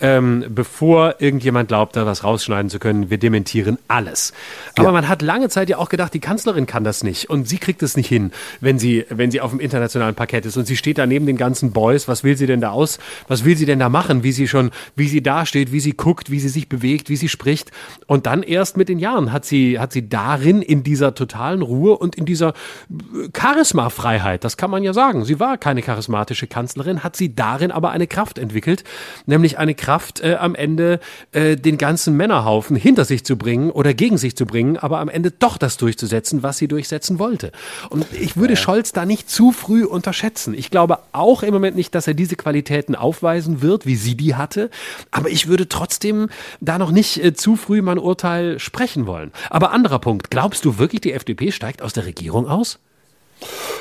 ähm, bevor irgendjemand glaubt, da was rausschneiden zu können. Wir dementieren alles. Aber ja. man hat lange Zeit ja auch gedacht, die Kanzlerin kann das nicht und sie kriegt es nicht hin, wenn sie, wenn sie auf dem internationalen Parkett ist und sie steht da neben den ganzen Boys. Was will sie denn da aus? Was will sie denn da machen? Wie sie schon, wie sie dasteht, wie sie guckt, wie sie sich bewegt, wie sie spricht. Und dann erst mit den Jahren hat sie, hat sie darin in dieser totalen Ruhe und in dieser äh, Charismafreiheit, das kann man ja sagen. Sie war keine charismatische Kanzlerin, hat sie darin aber eine Kraft entwickelt, nämlich eine Kraft äh, am Ende äh, den ganzen Männerhaufen hinter sich zu bringen oder gegen sich zu bringen, aber am Ende doch das durchzusetzen, was sie durchsetzen wollte. Und ich würde ja. Scholz da nicht zu früh unterschätzen. Ich glaube auch im Moment nicht, dass er diese Qualitäten aufweisen wird, wie sie die hatte, aber ich würde trotzdem da noch nicht äh, zu früh mein Urteil sprechen wollen. Aber anderer Punkt, glaubst du wirklich, die FDP steigt aus der Regierung aus?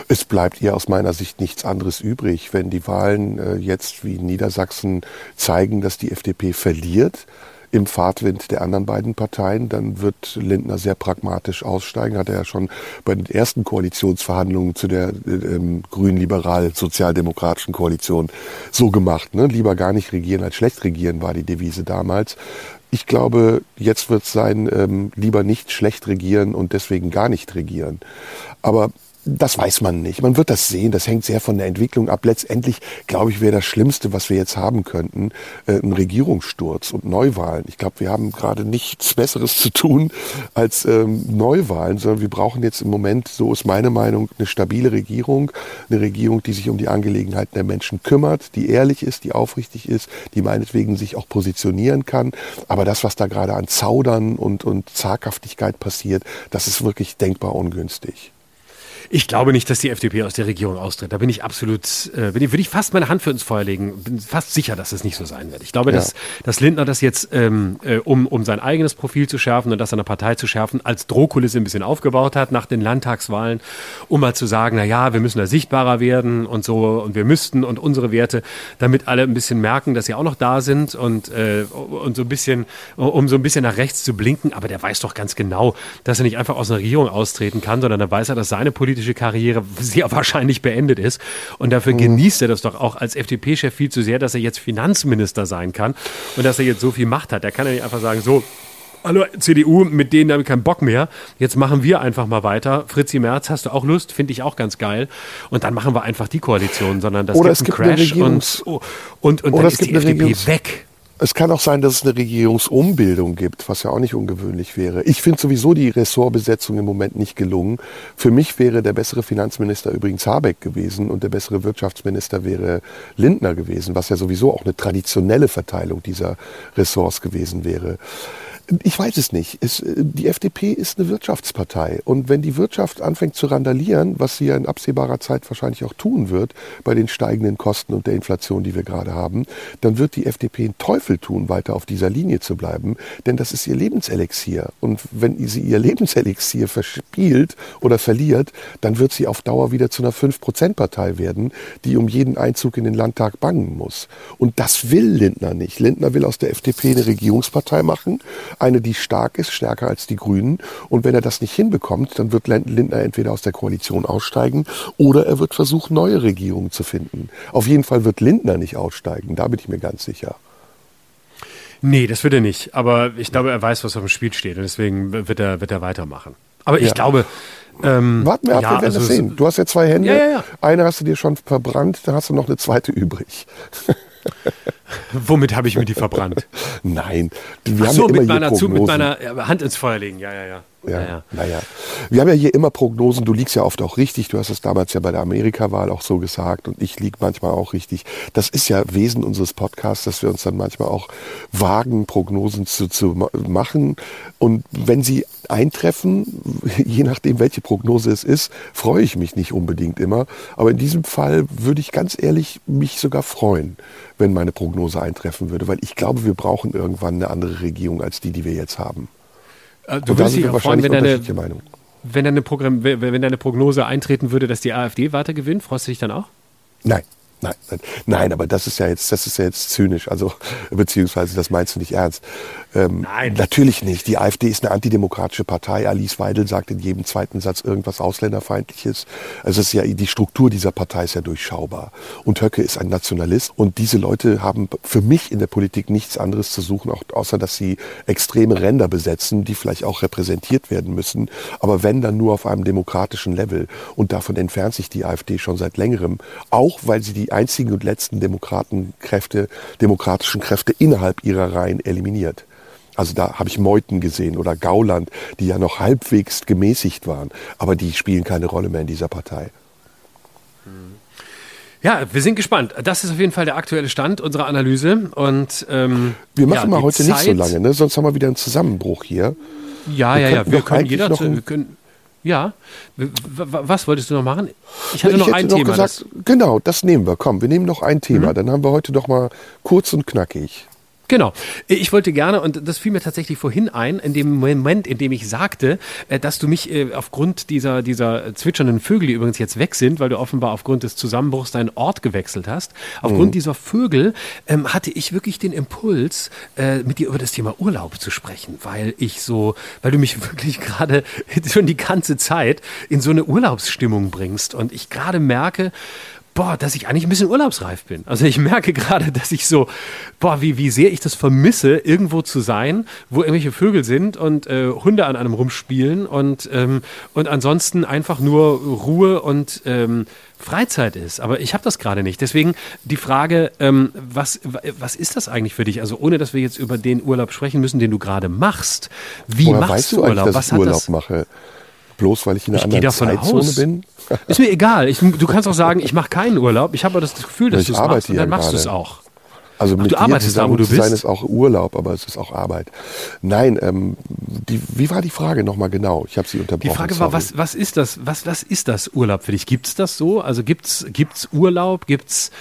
Es bleibt ihr aus meiner Sicht nichts anderes übrig. Wenn die Wahlen äh, jetzt wie in Niedersachsen zeigen, dass die FDP verliert, im Fahrtwind der anderen beiden Parteien, dann wird Lindner sehr pragmatisch aussteigen. Hat er ja schon bei den ersten Koalitionsverhandlungen zu der ähm, grün-liberal-sozialdemokratischen Koalition so gemacht. Ne? Lieber gar nicht regieren als schlecht regieren war die Devise damals. Ich glaube, jetzt wird es sein, ähm, lieber nicht schlecht regieren und deswegen gar nicht regieren. Aber Das weiß man nicht. Man wird das sehen. Das hängt sehr von der Entwicklung ab. Letztendlich, glaube ich, wäre das Schlimmste, was wir jetzt haben könnten, äh, ein Regierungssturz und Neuwahlen. Ich glaube, wir haben gerade nichts Besseres zu tun als ähm, Neuwahlen, sondern wir brauchen jetzt im Moment, so ist meine Meinung, eine stabile Regierung. Eine Regierung, die sich um die Angelegenheiten der Menschen kümmert, die ehrlich ist, die aufrichtig ist, die meinetwegen sich auch positionieren kann. Aber das, was da gerade an Zaudern und, und Zaghaftigkeit passiert, das ist wirklich denkbar ungünstig. Ich glaube nicht, dass die FDP aus der Regierung austritt. Da bin ich absolut, äh, bin würde ich fast meine Hand für ins Feuer legen. Bin fast sicher, dass es nicht so sein wird. Ich glaube, ja. dass, dass Lindner das jetzt, ähm, äh, um, um sein eigenes Profil zu schärfen und das seiner Partei zu schärfen, als Drohkulisse ein bisschen aufgebaut hat nach den Landtagswahlen, um mal zu sagen, na ja, wir müssen da sichtbarer werden und so und wir müssten und unsere Werte, damit alle ein bisschen merken, dass sie auch noch da sind und, äh, und so ein bisschen, um so ein bisschen nach rechts zu blinken. Aber der weiß doch ganz genau, dass er nicht einfach aus einer Regierung austreten kann, sondern da weiß er, dass seine politische politische Karriere sehr wahrscheinlich beendet ist. Und dafür mhm. genießt er das doch auch als FDP-Chef viel zu sehr, dass er jetzt Finanzminister sein kann und dass er jetzt so viel Macht hat. Er kann ja nicht einfach sagen, so, Hallo CDU, mit denen habe ich keinen Bock mehr. Jetzt machen wir einfach mal weiter. Fritzi Merz, hast du auch Lust? Finde ich auch ganz geil. Und dann machen wir einfach die Koalition, sondern das Oder gibt es gibt Crash und, und, und dann ist die FDP weg. Es kann auch sein, dass es eine Regierungsumbildung gibt, was ja auch nicht ungewöhnlich wäre. Ich finde sowieso die Ressortbesetzung im Moment nicht gelungen. Für mich wäre der bessere Finanzminister übrigens Habeck gewesen und der bessere Wirtschaftsminister wäre Lindner gewesen, was ja sowieso auch eine traditionelle Verteilung dieser Ressorts gewesen wäre. Ich weiß es nicht. Es, äh, die FDP ist eine Wirtschaftspartei. Und wenn die Wirtschaft anfängt zu randalieren, was sie ja in absehbarer Zeit wahrscheinlich auch tun wird, bei den steigenden Kosten und der Inflation, die wir gerade haben, dann wird die FDP einen Teufel tun, weiter auf dieser Linie zu bleiben. Denn das ist ihr Lebenselixier. Und wenn sie ihr Lebenselixier verspielt oder verliert, dann wird sie auf Dauer wieder zu einer 5-Prozent-Partei werden, die um jeden Einzug in den Landtag bangen muss. Und das will Lindner nicht. Lindner will aus der FDP eine Regierungspartei machen eine, die stark ist, stärker als die Grünen. Und wenn er das nicht hinbekommt, dann wird Lindner entweder aus der Koalition aussteigen oder er wird versuchen, neue Regierungen zu finden. Auf jeden Fall wird Lindner nicht aussteigen, da bin ich mir ganz sicher. Nee, das wird er nicht. Aber ich glaube, er weiß, was auf dem Spiel steht und deswegen wird er, wird er weitermachen. Aber ich ja. glaube. Ähm, Warten wir ab, ja, wir werden also, das sehen. Du hast ja zwei Hände. Ja, ja, Eine hast du dir schon verbrannt, dann hast du noch eine zweite übrig. Womit habe ich mir die verbrannt? Nein. Wir Ach so, mit meiner, zu, mit meiner Hand ins Feuer legen. Ja, ja, ja. Ja, naja. naja. Wir haben ja hier immer Prognosen, du liegst ja oft auch richtig, du hast es damals ja bei der Amerika-Wahl auch so gesagt und ich liege manchmal auch richtig. Das ist ja Wesen unseres Podcasts, dass wir uns dann manchmal auch wagen, Prognosen zu, zu machen. Und wenn sie eintreffen, je nachdem, welche Prognose es ist, freue ich mich nicht unbedingt immer. Aber in diesem Fall würde ich ganz ehrlich mich sogar freuen, wenn meine Prognose eintreffen würde, weil ich glaube, wir brauchen irgendwann eine andere Regierung als die, die wir jetzt haben. Äh, du würdest dich auch freuen, wenn deine, wenn, deine Programm, wenn deine Prognose eintreten würde, dass die AfD weiter gewinnt. Freust du dich dann auch? Nein. Nein, nein, nein, aber das ist ja jetzt, das ist ja jetzt zynisch, also beziehungsweise das meinst du nicht ernst. Ähm, nein. Natürlich nicht. Die AfD ist eine antidemokratische Partei. Alice Weidel sagt in jedem zweiten Satz irgendwas Ausländerfeindliches. Also es ist ja die Struktur dieser Partei ist ja durchschaubar. Und Höcke ist ein Nationalist. Und diese Leute haben für mich in der Politik nichts anderes zu suchen, auch, außer dass sie extreme Ränder besetzen, die vielleicht auch repräsentiert werden müssen. Aber wenn dann nur auf einem demokratischen Level. Und davon entfernt sich die AfD schon seit längerem. Auch weil sie die einzigen und letzten Demokratenkräfte, demokratischen Kräfte innerhalb ihrer Reihen eliminiert. Also da habe ich Meuthen gesehen oder Gauland, die ja noch halbwegs gemäßigt waren, aber die spielen keine Rolle mehr in dieser Partei. Ja, wir sind gespannt. Das ist auf jeden Fall der aktuelle Stand unserer Analyse. Und ähm, wir machen ja, mal heute Zeit, nicht so lange, ne? sonst haben wir wieder einen Zusammenbruch hier. Ja, wir ja, ja. Wir können jeder. Wir können, ja, was wolltest du noch machen? Ich hatte ich noch ein noch Thema. Gesagt, genau, das nehmen wir. Komm, wir nehmen noch ein Thema. Mhm. Dann haben wir heute doch mal kurz und knackig. Genau. Ich wollte gerne, und das fiel mir tatsächlich vorhin ein, in dem Moment, in dem ich sagte, äh, dass du mich äh, aufgrund dieser, dieser zwitschernden Vögel, die übrigens jetzt weg sind, weil du offenbar aufgrund des Zusammenbruchs deinen Ort gewechselt hast, aufgrund mhm. dieser Vögel ähm, hatte ich wirklich den Impuls, äh, mit dir über das Thema Urlaub zu sprechen, weil ich so, weil du mich wirklich gerade schon die ganze Zeit in so eine Urlaubsstimmung bringst und ich gerade merke, boah, dass ich eigentlich ein bisschen urlaubsreif bin. Also ich merke gerade, dass ich so, boah, wie, wie sehr ich das vermisse, irgendwo zu sein, wo irgendwelche Vögel sind und äh, Hunde an einem rumspielen und, ähm, und ansonsten einfach nur Ruhe und ähm, Freizeit ist. Aber ich habe das gerade nicht. Deswegen die Frage, ähm, was, was ist das eigentlich für dich? Also ohne, dass wir jetzt über den Urlaub sprechen müssen, den du gerade machst. Wie Woher machst weißt du Urlaub? eigentlich, dass was ich Urlaub das? mache? Bloß weil ich in einer Ich anderen davon Zeitzone aus. bin? Ist mir egal. Ich, du kannst auch sagen, ich mache keinen Urlaub. Ich habe aber das Gefühl, dass du es machst und dann machst du es auch. Also mit du arbeitest da, wo du zu sein, bist? ist auch Urlaub, aber es ist auch Arbeit. Nein, ähm, die, wie war die Frage nochmal genau? Ich habe sie Die unterbrochen. Frage war, was, was ist das? Was, was ist das Urlaub für dich? Gibt es das so? Also gibt es Urlaub? Gibt es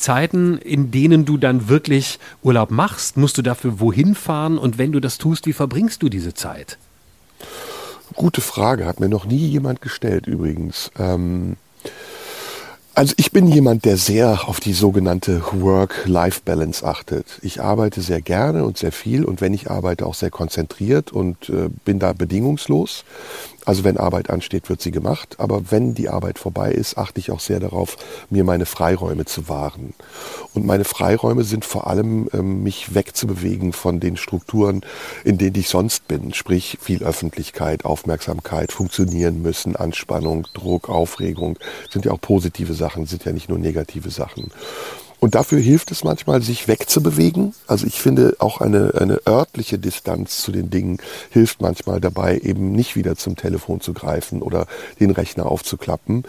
Zeiten, in denen du dann wirklich Urlaub machst? Musst du dafür wohin fahren? Und wenn du das tust, wie verbringst du diese Zeit? Gute Frage, hat mir noch nie jemand gestellt übrigens. Ähm, also ich bin jemand, der sehr auf die sogenannte Work-Life-Balance achtet. Ich arbeite sehr gerne und sehr viel und wenn ich arbeite, auch sehr konzentriert und äh, bin da bedingungslos. Also wenn Arbeit ansteht, wird sie gemacht. Aber wenn die Arbeit vorbei ist, achte ich auch sehr darauf, mir meine Freiräume zu wahren. Und meine Freiräume sind vor allem, ähm, mich wegzubewegen von den Strukturen, in denen ich sonst bin. Sprich viel Öffentlichkeit, Aufmerksamkeit, funktionieren müssen, Anspannung, Druck, Aufregung. Sind ja auch positive Sachen, sind ja nicht nur negative Sachen. Und dafür hilft es manchmal, sich wegzubewegen. Also ich finde auch eine, eine örtliche Distanz zu den Dingen hilft manchmal dabei, eben nicht wieder zum Telefon zu greifen oder den Rechner aufzuklappen.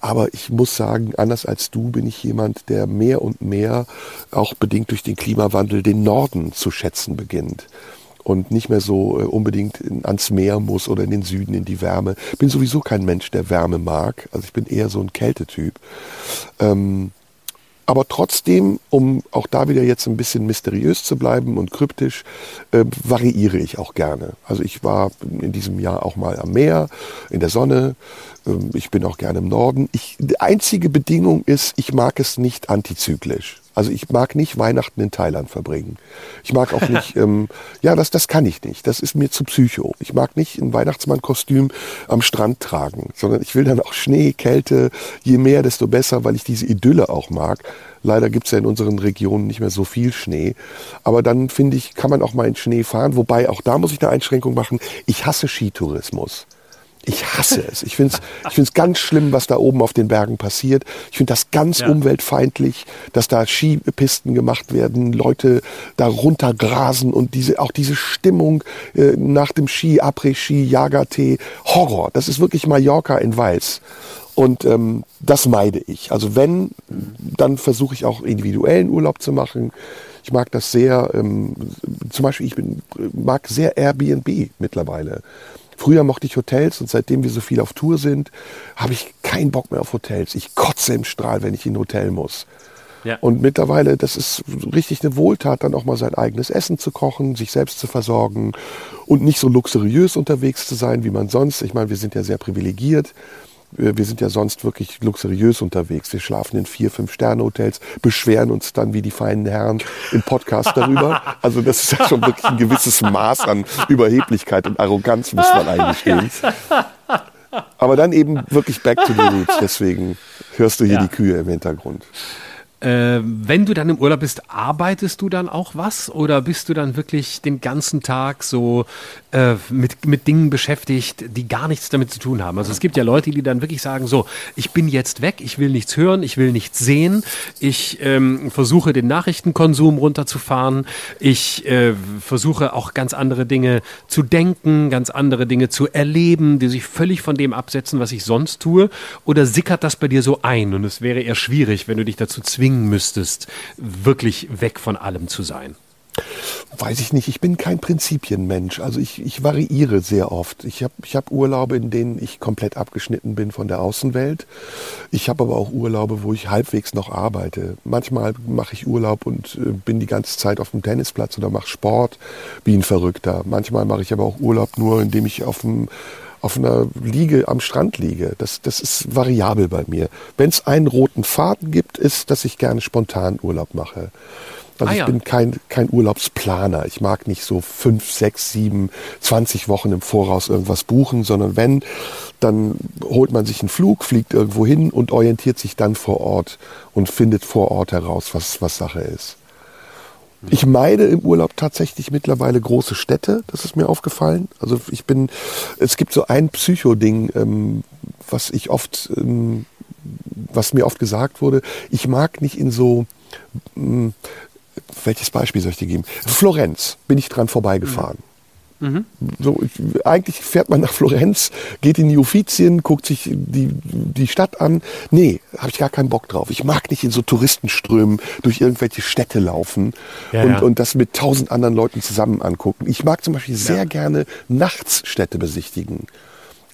Aber ich muss sagen, anders als du bin ich jemand, der mehr und mehr, auch bedingt durch den Klimawandel, den Norden zu schätzen beginnt und nicht mehr so äh, unbedingt in, ans Meer muss oder in den Süden, in die Wärme. Bin sowieso kein Mensch, der Wärme mag. Also ich bin eher so ein Kältetyp. Ähm, aber trotzdem, um auch da wieder jetzt ein bisschen mysteriös zu bleiben und kryptisch, äh, variiere ich auch gerne. Also ich war in diesem Jahr auch mal am Meer, in der Sonne. Ähm, ich bin auch gerne im Norden. Ich, die einzige Bedingung ist, ich mag es nicht antizyklisch. Also ich mag nicht Weihnachten in Thailand verbringen. Ich mag auch nicht, ähm, ja, das, das kann ich nicht. Das ist mir zu psycho. Ich mag nicht ein Weihnachtsmannkostüm am Strand tragen, sondern ich will dann auch Schnee, Kälte, je mehr, desto besser, weil ich diese Idylle auch mag. Leider gibt's ja in unseren Regionen nicht mehr so viel Schnee. Aber dann finde ich, kann man auch mal in Schnee fahren. Wobei, auch da muss ich eine Einschränkung machen. Ich hasse Skitourismus. Ich hasse es. Ich finde es ich find's ganz schlimm, was da oben auf den Bergen passiert. Ich finde das ganz Ja. umweltfeindlich, dass da Skipisten gemacht werden, Leute da runtergrasen und diese, auch diese Stimmung äh, nach dem Ski, Après-Ski, Jagertee, Horror. Das ist wirklich Mallorca in Weiß. Und ähm, das meide ich. Also wenn, dann versuche ich auch individuellen Urlaub zu machen. Ich mag das sehr. Ähm, zum Beispiel, ich bin, mag sehr Airbnb mittlerweile. Früher mochte ich Hotels und seitdem wir so viel auf Tour sind, habe ich keinen Bock mehr auf Hotels. Ich kotze im Strahl, wenn ich in ein Hotel muss. Ja. Und mittlerweile, das ist richtig eine Wohltat, dann auch mal sein eigenes Essen zu kochen, sich selbst zu versorgen und nicht so luxuriös unterwegs zu sein, wie man sonst. Ich meine, wir sind ja sehr privilegiert. Wir sind ja sonst wirklich luxuriös unterwegs. Wir schlafen in vier, fünf Sterne-Hotels, beschweren uns dann wie die feinen Herren im Podcast darüber. Also das ist ja schon wirklich ein gewisses Maß an Überheblichkeit und Arroganz, muss man eingestehen. Aber dann eben wirklich back to the roots. Deswegen hörst du hier Ja. die Kühe im Hintergrund. Äh, wenn du dann im Urlaub bist, arbeitest du dann auch was oder bist du dann wirklich den ganzen Tag so äh, mit, mit Dingen beschäftigt, die gar nichts damit zu tun haben? Also es gibt ja Leute, die dann wirklich sagen, so, ich bin jetzt weg, ich will nichts hören, ich will nichts sehen, ich ähm, versuche den Nachrichtenkonsum runterzufahren, ich äh, versuche auch ganz andere Dinge zu denken, ganz andere Dinge zu erleben, die sich völlig von dem absetzen, was ich sonst tue. Oder sickert das bei dir so ein und es wäre eher schwierig, wenn du dich dazu zwingen müsstest, wirklich weg von allem zu sein? Weiß ich nicht, ich bin kein Prinzipienmensch. Also ich, ich variiere sehr oft. Ich habe ich hab Urlaube, in denen ich komplett abgeschnitten bin von der Außenwelt. Ich habe aber auch Urlaube, wo ich halbwegs noch arbeite. Manchmal mache ich Urlaub und äh, bin die ganze Zeit auf dem Tennisplatz oder mache Sport wie ein Verrückter. Manchmal mache ich aber auch Urlaub nur, indem ich auf dem auf einer Liege am Strand liege. Das, das ist variabel bei mir. Wenn es einen roten Faden gibt, ist, dass ich gerne spontan Urlaub mache. Also ah, ja. ich bin kein, kein Urlaubsplaner. Ich mag nicht so fünf, sechs, sieben, zwanzig Wochen im Voraus irgendwas buchen, sondern wenn, dann holt man sich einen Flug, fliegt irgendwo hin und orientiert sich dann vor Ort und findet vor Ort heraus, was, was Sache ist. Ich meide im Urlaub tatsächlich mittlerweile große Städte, das ist mir aufgefallen. Also ich bin, es gibt so ein Psycho-Ding, ähm, was ich oft, ähm, was mir oft gesagt wurde. Ich mag nicht in so, ähm, welches Beispiel soll ich dir geben? Florenz bin ich dran vorbeigefahren. Mhm. So, eigentlich fährt man nach Florenz, geht in die Uffizien, guckt sich die, die Stadt an. Nee, habe ich gar keinen Bock drauf. Ich mag nicht in so Touristenströmen durch irgendwelche Städte laufen ja, und, ja. und das mit tausend anderen Leuten zusammen angucken. Ich mag zum Beispiel sehr ja. gerne nachts Städte besichtigen.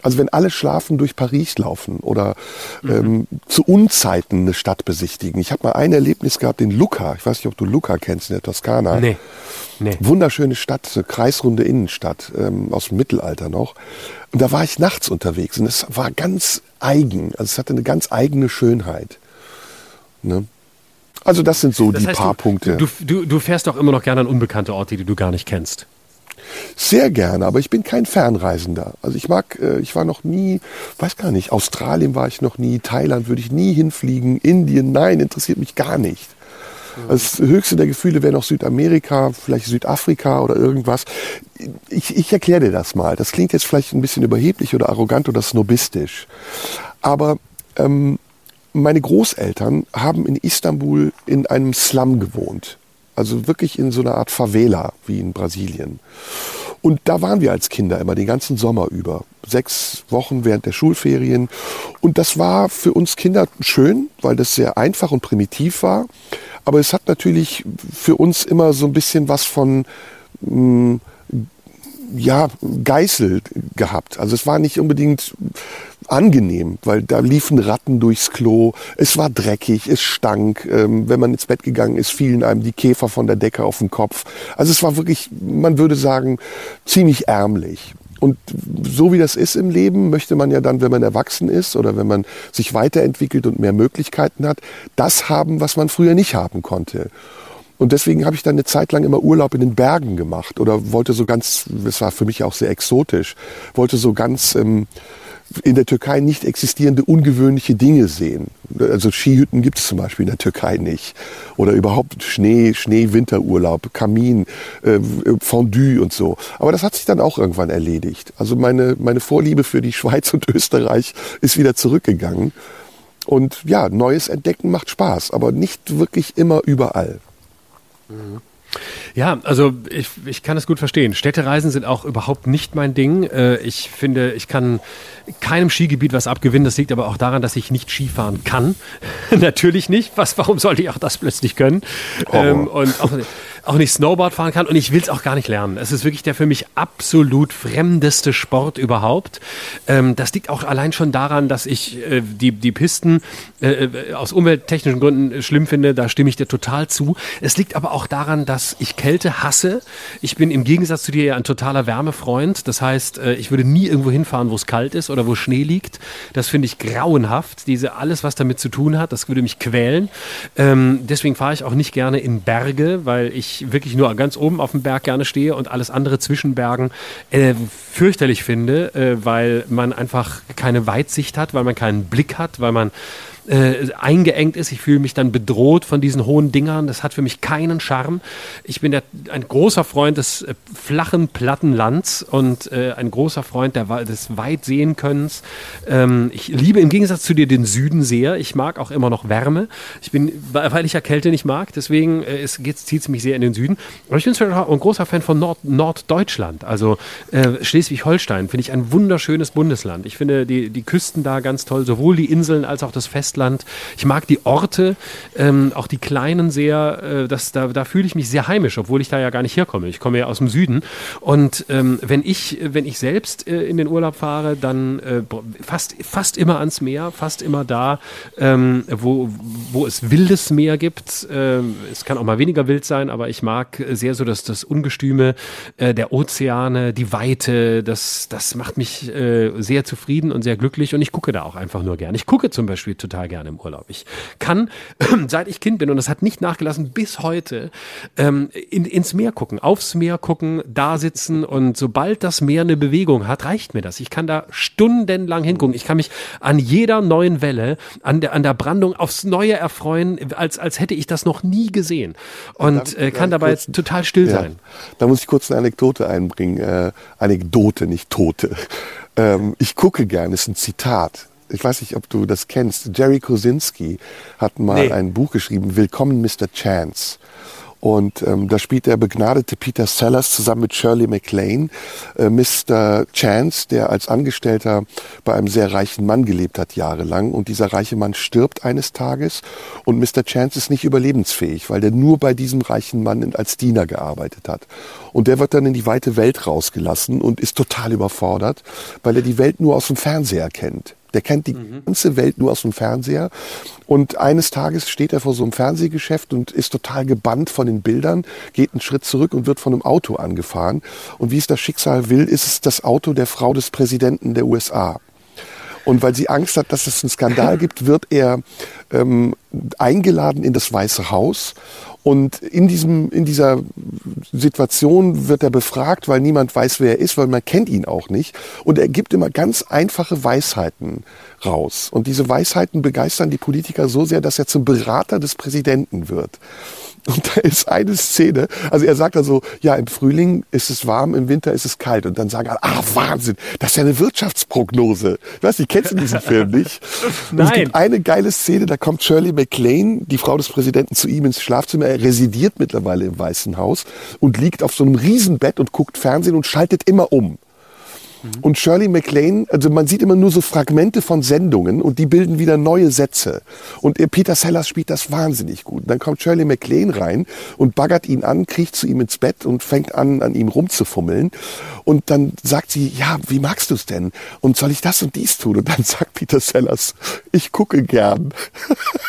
Also wenn alle schlafen, durch Paris laufen oder mhm. ähm, zu Unzeiten eine Stadt besichtigen. Ich habe mal ein Erlebnis gehabt in Lucca. Ich weiß nicht, ob du Lucca kennst, in der Toskana. Nee. Nee. Wunderschöne Stadt, so kreisrunde Innenstadt ähm, aus dem Mittelalter noch. Und da war ich nachts unterwegs und es war ganz eigen. Also es hatte eine ganz eigene Schönheit. Ne? Also das sind so das die heißt, paar du, Punkte. Du, du, du fährst doch immer noch gerne an unbekannte Orte, die du gar nicht kennst. Sehr gerne, aber ich bin kein Fernreisender. Also ich mag, äh, ich war noch nie, weiß gar nicht, Australien war ich noch nie, Thailand würde ich nie hinfliegen, Indien, nein, interessiert mich gar nicht. Also das höchste der Gefühle wäre noch Südamerika, vielleicht Südafrika oder irgendwas. Ich, ich erkläre dir das mal. Das klingt jetzt vielleicht ein bisschen überheblich oder arrogant oder snobistisch. Aber ähm, meine Großeltern haben in Istanbul in einem Slum gewohnt. Also wirklich in so einer Art Favela wie in Brasilien. Und da waren wir als Kinder immer den ganzen Sommer über. Sechs Wochen während der Schulferien. Und das war für uns Kinder schön, weil das sehr einfach und primitiv war. Aber es hat natürlich für uns immer so ein bisschen was von, mh, hm, ja, Geißel gehabt. Also es war nicht unbedingt angenehm, weil da liefen Ratten durchs Klo, es war dreckig, es stank, ähm, wenn man ins Bett gegangen ist, fielen einem die Käfer von der Decke auf den Kopf. Also es war wirklich, man würde sagen, ziemlich ärmlich. Und so wie das ist im Leben, möchte man ja dann, wenn man erwachsen ist oder wenn man sich weiterentwickelt und mehr Möglichkeiten hat, das haben, was man früher nicht haben konnte. Und deswegen habe ich dann eine Zeit lang immer Urlaub in den Bergen gemacht oder wollte so ganz, das war für mich auch sehr exotisch, wollte so ganz ähm, in der Türkei nicht existierende ungewöhnliche Dinge sehen. Also Skihütten gibt es zum Beispiel in der Türkei nicht. Oder überhaupt Schnee, Schnee-Winterurlaub, Kamin, äh, Fondue und so. Aber das hat sich dann auch irgendwann erledigt. Also meine, meine Vorliebe für die Schweiz und Österreich ist wieder zurückgegangen. Und ja, neues Entdecken macht Spaß, aber nicht wirklich immer überall. Mhm. Ja, also ich, ich kann es gut verstehen. Städtereisen sind auch überhaupt nicht mein Ding. Äh, ich finde, ich kann keinem Skigebiet was abgewinnen. Das liegt aber auch daran, dass ich nicht Skifahren kann. Natürlich nicht. Was, warum sollte ich auch das plötzlich können? Oh. Ähm, und auch, auch nicht Snowboard fahren kann und ich will es auch gar nicht lernen. Es ist wirklich der für mich absolut fremdeste Sport überhaupt. Ähm, das liegt auch allein schon daran, dass ich äh, die, die Pisten äh, äh, aus umwelttechnischen Gründen schlimm finde. Da stimme ich dir total zu. Es liegt aber auch daran, dass ich Kälte hasse. Ich bin im Gegensatz zu dir ja ein totaler Wärmefreund. Das heißt, äh, ich würde nie irgendwo hinfahren, wo es kalt ist oder wo Schnee liegt. Das finde ich grauenhaft. Diese alles, was damit zu tun hat, das würde mich quälen. Ähm, deswegen fahre ich auch nicht gerne in Berge, weil ich wirklich nur ganz oben auf dem Berg gerne stehe und alles andere zwischen Bergen äh, fürchterlich finde, äh, weil man einfach keine Weitsicht hat, weil man keinen Blick hat, weil man äh, eingeengt ist. Ich fühle mich dann bedroht von diesen hohen Dingern. Das hat für mich keinen Charme. Ich bin der, ein großer Freund des äh, flachen, platten Lands und äh, ein großer Freund der, des Weitsehenkönnens. Ähm, ich liebe im Gegensatz zu dir den Süden sehr. Ich mag auch immer noch Wärme. Ich bin, weil ich ja Kälte nicht mag, deswegen äh, zieht es mich sehr in den Süden. Aber ich bin ein großer Fan von Nord, Norddeutschland. Also äh, Schleswig-Holstein finde ich ein wunderschönes Bundesland. Ich finde die, die Küsten da ganz toll, sowohl die Inseln als auch das Festland. Festland. Ich mag die Orte, ähm, auch die kleinen sehr, äh, das, da, da fühle ich mich sehr heimisch, obwohl ich da ja gar nicht herkomme. Ich komme ja aus dem Süden. Und ähm, wenn ich, wenn ich selbst äh, in den Urlaub fahre, dann äh, fast, fast immer ans Meer, fast immer da, ähm, wo, wo es wildes Meer gibt. Ähm, es kann auch mal weniger wild sein, aber ich mag sehr so das, das Ungestüme äh, der Ozeane, die Weite, das, das macht mich äh, sehr zufrieden und sehr glücklich und ich gucke da auch einfach nur gerne. Ich gucke zum Beispiel total gerne im Urlaub. Ich kann, seit ich Kind bin, und das hat nicht nachgelassen bis heute, ähm, in, ins Meer gucken, aufs Meer gucken, da sitzen und sobald das Meer eine Bewegung hat, reicht mir das. Ich kann da stundenlang hingucken. Ich kann mich an jeder neuen Welle, an der, an der Brandung aufs Neue erfreuen, als, als hätte ich das noch nie gesehen. Und äh, kann dabei kurz, total still ja, sein. Da muss ich kurz eine Anekdote einbringen. Äh, Anekdote, nicht Tote. Ähm, ich gucke gerne, ist ein Zitat ich weiß nicht, ob du das kennst. Jerry Kosinski hat mal nee. ein Buch geschrieben, Willkommen Mr. Chance. Und ähm, da spielt der begnadete Peter Sellers zusammen mit Shirley MacLaine äh, Mr. Chance, der als Angestellter bei einem sehr reichen Mann gelebt hat jahrelang. Und dieser reiche Mann stirbt eines Tages und Mr. Chance ist nicht überlebensfähig, weil der nur bei diesem reichen Mann als Diener gearbeitet hat. Und der wird dann in die weite Welt rausgelassen und ist total überfordert, weil er die Welt nur aus dem Fernseher kennt. Der kennt die mhm. ganze Welt nur aus dem Fernseher. Und eines Tages steht er vor so einem Fernsehgeschäft und ist total gebannt von den Bildern, geht einen Schritt zurück und wird von einem Auto angefahren. Und wie es das Schicksal will, ist es das Auto der Frau des Präsidenten der USA. Und weil sie Angst hat, dass es einen Skandal gibt, wird er ähm, eingeladen in das Weiße Haus und in, diesem, in dieser Situation wird er befragt, weil niemand weiß, wer er ist, weil man kennt ihn auch nicht. Und er gibt immer ganz einfache Weisheiten raus. Und diese Weisheiten begeistern die Politiker so sehr, dass er zum Berater des Präsidenten wird. Und da ist eine Szene, also er sagt also, ja, im Frühling ist es warm, im Winter ist es kalt. Und dann sagen alle, ah, Wahnsinn, das ist ja eine Wirtschaftsprognose. Du weißt, du kennst du diesen Film nicht? Nein. es gibt eine geile Szene, da kommt Shirley MacLaine, die Frau des Präsidenten, zu ihm ins Schlafzimmer. Er residiert mittlerweile im Weißen Haus und liegt auf so einem Riesenbett und guckt Fernsehen und schaltet immer um. Und Shirley MacLaine, also man sieht immer nur so Fragmente von Sendungen und die bilden wieder neue Sätze. Und Peter Sellers spielt das wahnsinnig gut. Dann kommt Shirley MacLaine rein und baggert ihn an, kriecht zu ihm ins Bett und fängt an, an ihm rumzufummeln. Und dann sagt sie, ja, wie magst du es denn? Und soll ich das und dies tun? Und dann sagt Peter Sellers, ich gucke gern.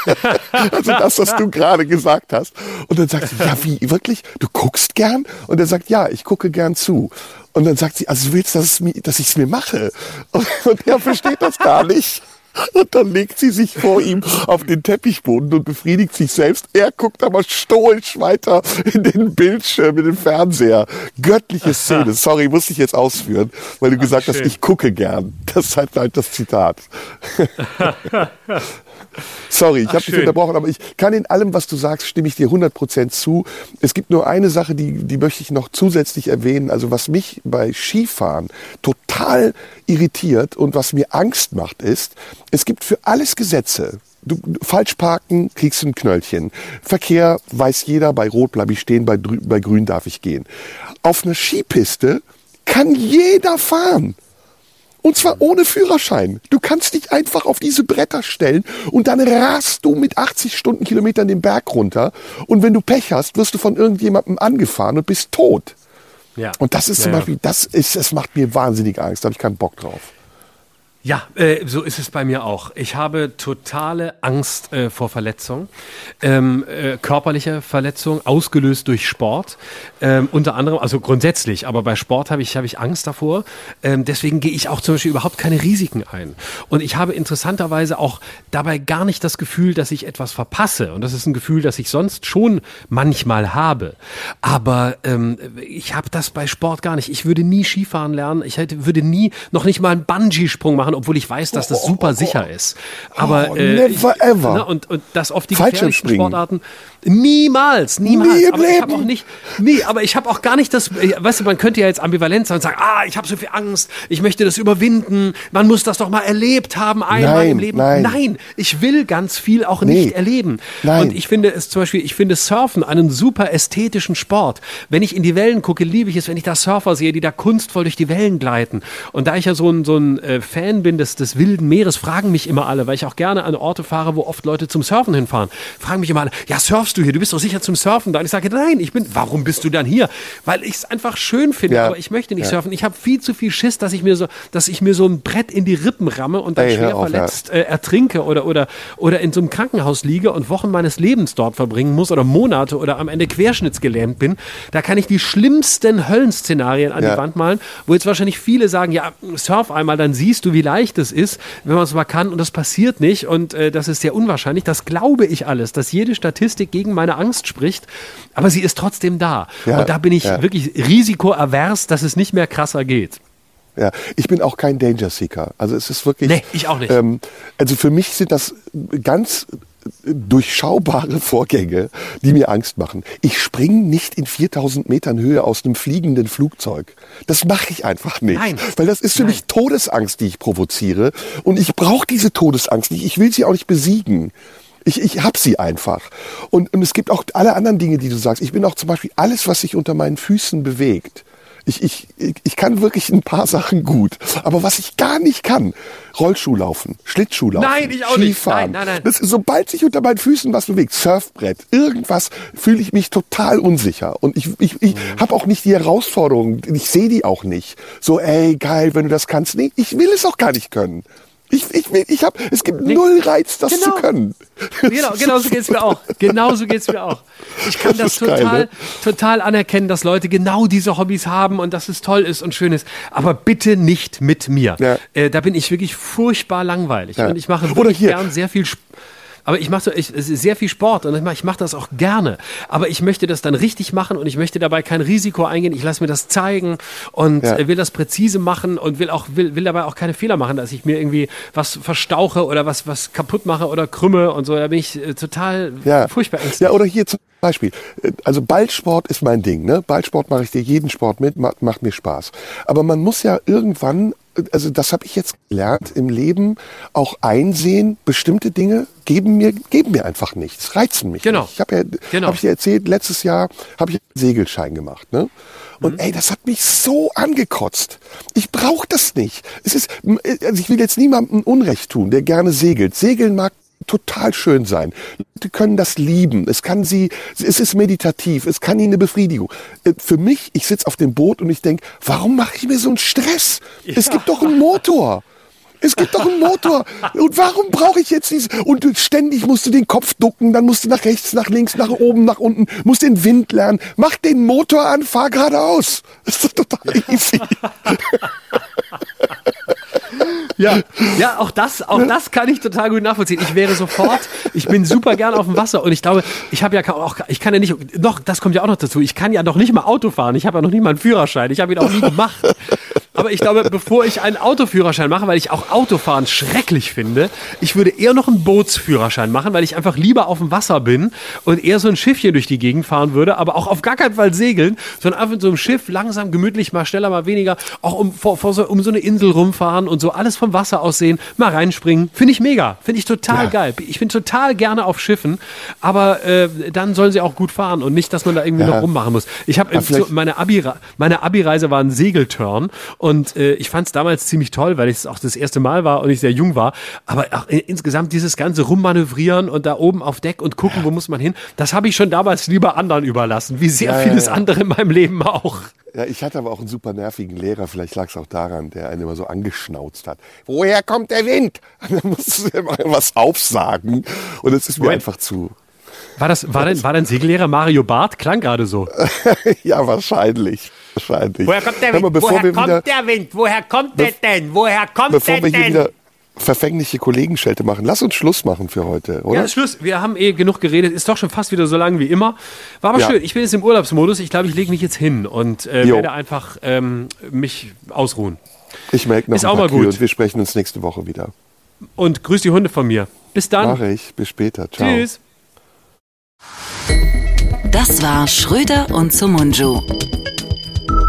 also das, was du gerade gesagt hast. Und dann sagt sie, ja, wie, wirklich? Du guckst gern? Und er sagt, ja, ich gucke gern zu. Und dann sagt sie, also du willst, dass, dass ich es mir mache? Und, und er versteht das gar nicht. Und dann legt sie sich vor ihm auf den Teppichboden und befriedigt sich selbst. Er guckt aber stoisch weiter in den Bildschirm, in den Fernseher. Göttliche Szene. Sorry, muss ich jetzt ausführen, weil du gesagt hast, ich gucke gern. Das ist halt, halt das Zitat. Sorry, ich habe dich unterbrochen, aber ich kann in allem, was du sagst, stimme ich dir 100% zu. Es gibt nur eine Sache, die, die möchte ich noch zusätzlich erwähnen. Also was mich bei Skifahren total irritiert und was mir Angst macht, ist, es gibt für alles Gesetze. Du, falsch parken, kriegst ein Knöllchen. Verkehr weiß jeder, bei Rot bleibe ich stehen, bei, bei Grün darf ich gehen. Auf einer Skipiste kann jeder fahren. Und zwar ohne Führerschein. Du kannst dich einfach auf diese Bretter stellen und dann rast du mit 80 Stundenkilometern den Berg runter. Und wenn du Pech hast, wirst du von irgendjemandem angefahren und bist tot. Ja. Und das ist ja, zum Beispiel, das ist, es macht mir wahnsinnig Angst. Da habe ich keinen Bock drauf. Ja, äh, so ist es bei mir auch. Ich habe totale Angst äh, vor Verletzung, ähm, äh, körperliche Verletzung, ausgelöst durch Sport, ähm, unter anderem, also grundsätzlich, aber bei Sport habe ich, hab ich Angst davor. Ähm, deswegen gehe ich auch zum Beispiel überhaupt keine Risiken ein. Und ich habe interessanterweise auch dabei gar nicht das Gefühl, dass ich etwas verpasse. Und das ist ein Gefühl, das ich sonst schon manchmal habe. Aber ähm, ich habe das bei Sport gar nicht. Ich würde nie Skifahren lernen. Ich hätte, würde nie, noch nicht mal einen Bungee-Sprung machen obwohl ich weiß, dass das super sicher ist. Aber oh, äh, never ever. Ne, und, und das oft die gefährlichsten Sportarten. Niemals, niemals. Nie aber ich habe auch nicht, nee, aber ich habe auch gar nicht das, äh, weißt du, man könnte ja jetzt ambivalent sein und sagen, ah, ich habe so viel Angst, ich möchte das überwinden, man muss das doch mal erlebt haben, einmal nein, im Leben. Nein. nein, ich will ganz viel auch nee. nicht erleben. Nein. Und ich finde es zum Beispiel, ich finde Surfen einen super ästhetischen Sport. Wenn ich in die Wellen gucke, liebe ich es, wenn ich da Surfer sehe, die da kunstvoll durch die Wellen gleiten. Und da ich ja so ein, so ein äh, Fan bin, bin des, des wilden Meeres, fragen mich immer alle, weil ich auch gerne an Orte fahre, wo oft Leute zum Surfen hinfahren. Fragen mich immer alle, ja, surfst du hier? Du bist doch sicher zum Surfen da. Und ich sage, nein, ich bin, warum bist du dann hier? Weil ich es einfach schön finde, Ja. aber ich möchte nicht Ja. surfen. Ich habe viel zu viel Schiss, dass ich mir so, dass ich mir so ein Brett in die Rippen ramme und dann Ey, schwer auf, verletzt äh, ertrinke oder, oder, oder in so einem Krankenhaus liege und Wochen meines Lebens dort verbringen muss oder Monate oder am Ende querschnittsgelähmt bin. Da kann ich die schlimmsten Höllenszenarien an die Wand malen, wo jetzt wahrscheinlich viele sagen, ja, surf einmal, dann siehst du, wie leicht es ist, wenn man es mal kann und das passiert nicht und äh, das ist sehr unwahrscheinlich. Das glaube ich alles, dass jede Statistik gegen meine Angst spricht, aber sie ist trotzdem da. Ja, und da bin ich ja. wirklich risikoavers, dass es nicht mehr krasser geht. Ja, ich bin auch kein Danger Seeker. Also es ist wirklich. Nee, ich auch nicht. Ähm, also für mich sind das ganz durchschaubare Vorgänge, die mir Angst machen. Ich springe nicht in 4000 Metern Höhe aus einem fliegenden Flugzeug. Das mache ich einfach nicht. Nein. Weil das ist für Nein. mich Todesangst, die ich provoziere. Und ich brauche diese Todesangst nicht. Ich will sie auch nicht besiegen. Ich, ich hab sie einfach. Und, und es gibt auch alle anderen Dinge, die du sagst. Ich bin auch zum Beispiel alles, was sich unter meinen Füßen bewegt. Ich, ich, ich kann wirklich ein paar Sachen gut. Aber was ich gar nicht kann, Rollschuh laufen, Schlittschuh laufen, Nein, ich auch nicht. Skifahren. Nein, nein, nein. Das, sobald sich unter meinen Füßen was bewegt, Surfbrett, irgendwas, fühle ich mich total unsicher. Und ich, ich, ich Mhm. habe auch nicht die Herausforderung, ich sehe die auch nicht. So, ey, geil, wenn du das kannst. Nee, ich will es auch gar nicht können. Ich, ich, will, ich hab, es gibt null Reiz, das Genau. zu können. Genau, genau so geht's mir auch. Genau so geht's mir auch. Ich kann das, Das ist geil, total, ne? total anerkennen, dass Leute genau diese Hobbys haben und dass es toll ist und schön ist. Aber bitte nicht mit mir. Ja. Äh, da bin ich wirklich furchtbar langweilig. Ja. Und ich mache wirklich hier. gern sehr viel Sp aber ich mache so, ich, sehr viel Sport und ich mache mach das auch gerne. Aber ich möchte das dann richtig machen und ich möchte dabei kein Risiko eingehen. Ich lasse mir das zeigen und Ja. will das präzise machen und will auch will, will dabei auch keine Fehler machen, dass ich mir irgendwie was verstauche oder was was kaputt mache oder krümme und so. Da bin ich äh, total Ja. furchtbar ängstlich. Ja, oder hier zum Beispiel. Also Ballsport ist mein Ding. Ne? Ballsport mache ich dir jeden Sport mit, macht, macht mir Spaß. Aber man muss ja irgendwann, also das habe ich jetzt gelernt im Leben, auch einsehen, bestimmte Dinge geben mir, geben mir einfach nichts, reizen mich Genau. nicht. Ich habe ja, Genau. hab ich dir erzählt, letztes Jahr habe ich einen Segelschein gemacht. Ne? Und Mhm. ey, das hat mich so angekotzt. Ich brauche das nicht. Es ist, also ich will jetzt niemandem Unrecht tun, der gerne segelt. Segeln mag total schön sein. Leute können das lieben. Es kann sie, es ist meditativ. Es kann ihnen eine Befriedigung. Äh, Für mich, ich sitze auf dem Boot und ich denke, warum mache ich mir so einen Stress? Es gibt doch einen Motor. Es gibt doch einen Motor. Und warum brauche ich jetzt dieses? Und ständig musst du den Kopf ducken, dann musst du nach rechts, nach links, nach oben, nach unten, musst den Wind lernen. Mach den Motor an, fahr geradeaus. Das ist doch total easy. Ja, ja, auch das, auch das kann ich total gut nachvollziehen. Ich wäre sofort, ich bin super gern auf dem Wasser und ich glaube, ich habe ja auch, ich kann ja nicht, noch, das kommt ja auch noch dazu. Ich kann ja noch nicht mal Auto fahren. Ich habe ja noch nicht mal einen Führerschein. Ich habe ihn auch nie gemacht. Aber ich glaube, bevor ich einen Autoführerschein mache, weil ich auch Autofahren schrecklich finde, ich würde eher noch einen Bootsführerschein machen, weil ich einfach lieber auf dem Wasser bin und eher so ein Schiffchen durch die Gegend fahren würde, aber auch auf gar keinen Fall segeln, sondern einfach in so einem Schiff langsam, gemütlich, mal schneller, mal weniger, auch um, vor, vor so, um so eine Insel rumfahren und so alles vom Wasser aus sehen, mal reinspringen. Finde ich mega. Finde ich total Ja. geil. Ich bin total gerne auf Schiffen, aber äh, dann sollen sie auch gut fahren und nicht, dass man da irgendwie Ja. noch rummachen muss. Ich habe so, meine Abi meine Abi-Reise war ein Segelturn und äh, ich fand es damals ziemlich toll, weil es auch das erste Mal war und ich sehr jung war. Aber auch in, insgesamt dieses ganze Rummanövrieren und da oben auf Deck und gucken, wo muss man hin, das habe ich schon damals lieber anderen überlassen, wie sehr Ja, ja, vieles ja. andere in meinem Leben auch. Ja, ich hatte aber auch einen super nervigen Lehrer, vielleicht lag es auch daran, der einen immer so angeschnauzt hat. Woher kommt der Wind? Und dann musst du immer was aufsagen. Und es ist mir Moment. einfach zu. War das war denn war dein Segellehrer Mario Barth? Klang gerade so. ja, wahrscheinlich. Wahrscheinlich. Woher kommt der Hör mal, Wind? bevor Woher kommt wieder, der Wind? Woher kommt der denn? Woher kommt bevor der wir hier denn? wieder verfängliche Kollegenschelte machen, lass uns Schluss machen für heute, oder? Ja, Schluss. Wir haben eh genug geredet. Ist doch schon fast wieder so lang wie immer. War aber Ja. schön. Ich bin jetzt im Urlaubsmodus. Ich glaube, ich lege mich jetzt hin und äh, werde einfach ähm, mich ausruhen. ich melke noch Ist ein auch paar mal gut. Und wir sprechen uns nächste Woche wieder. Und grüß die Hunde von mir. Bis dann. Mache ich. Bis später. Ciao. Tschüss. Das war Schröder und Sumunju.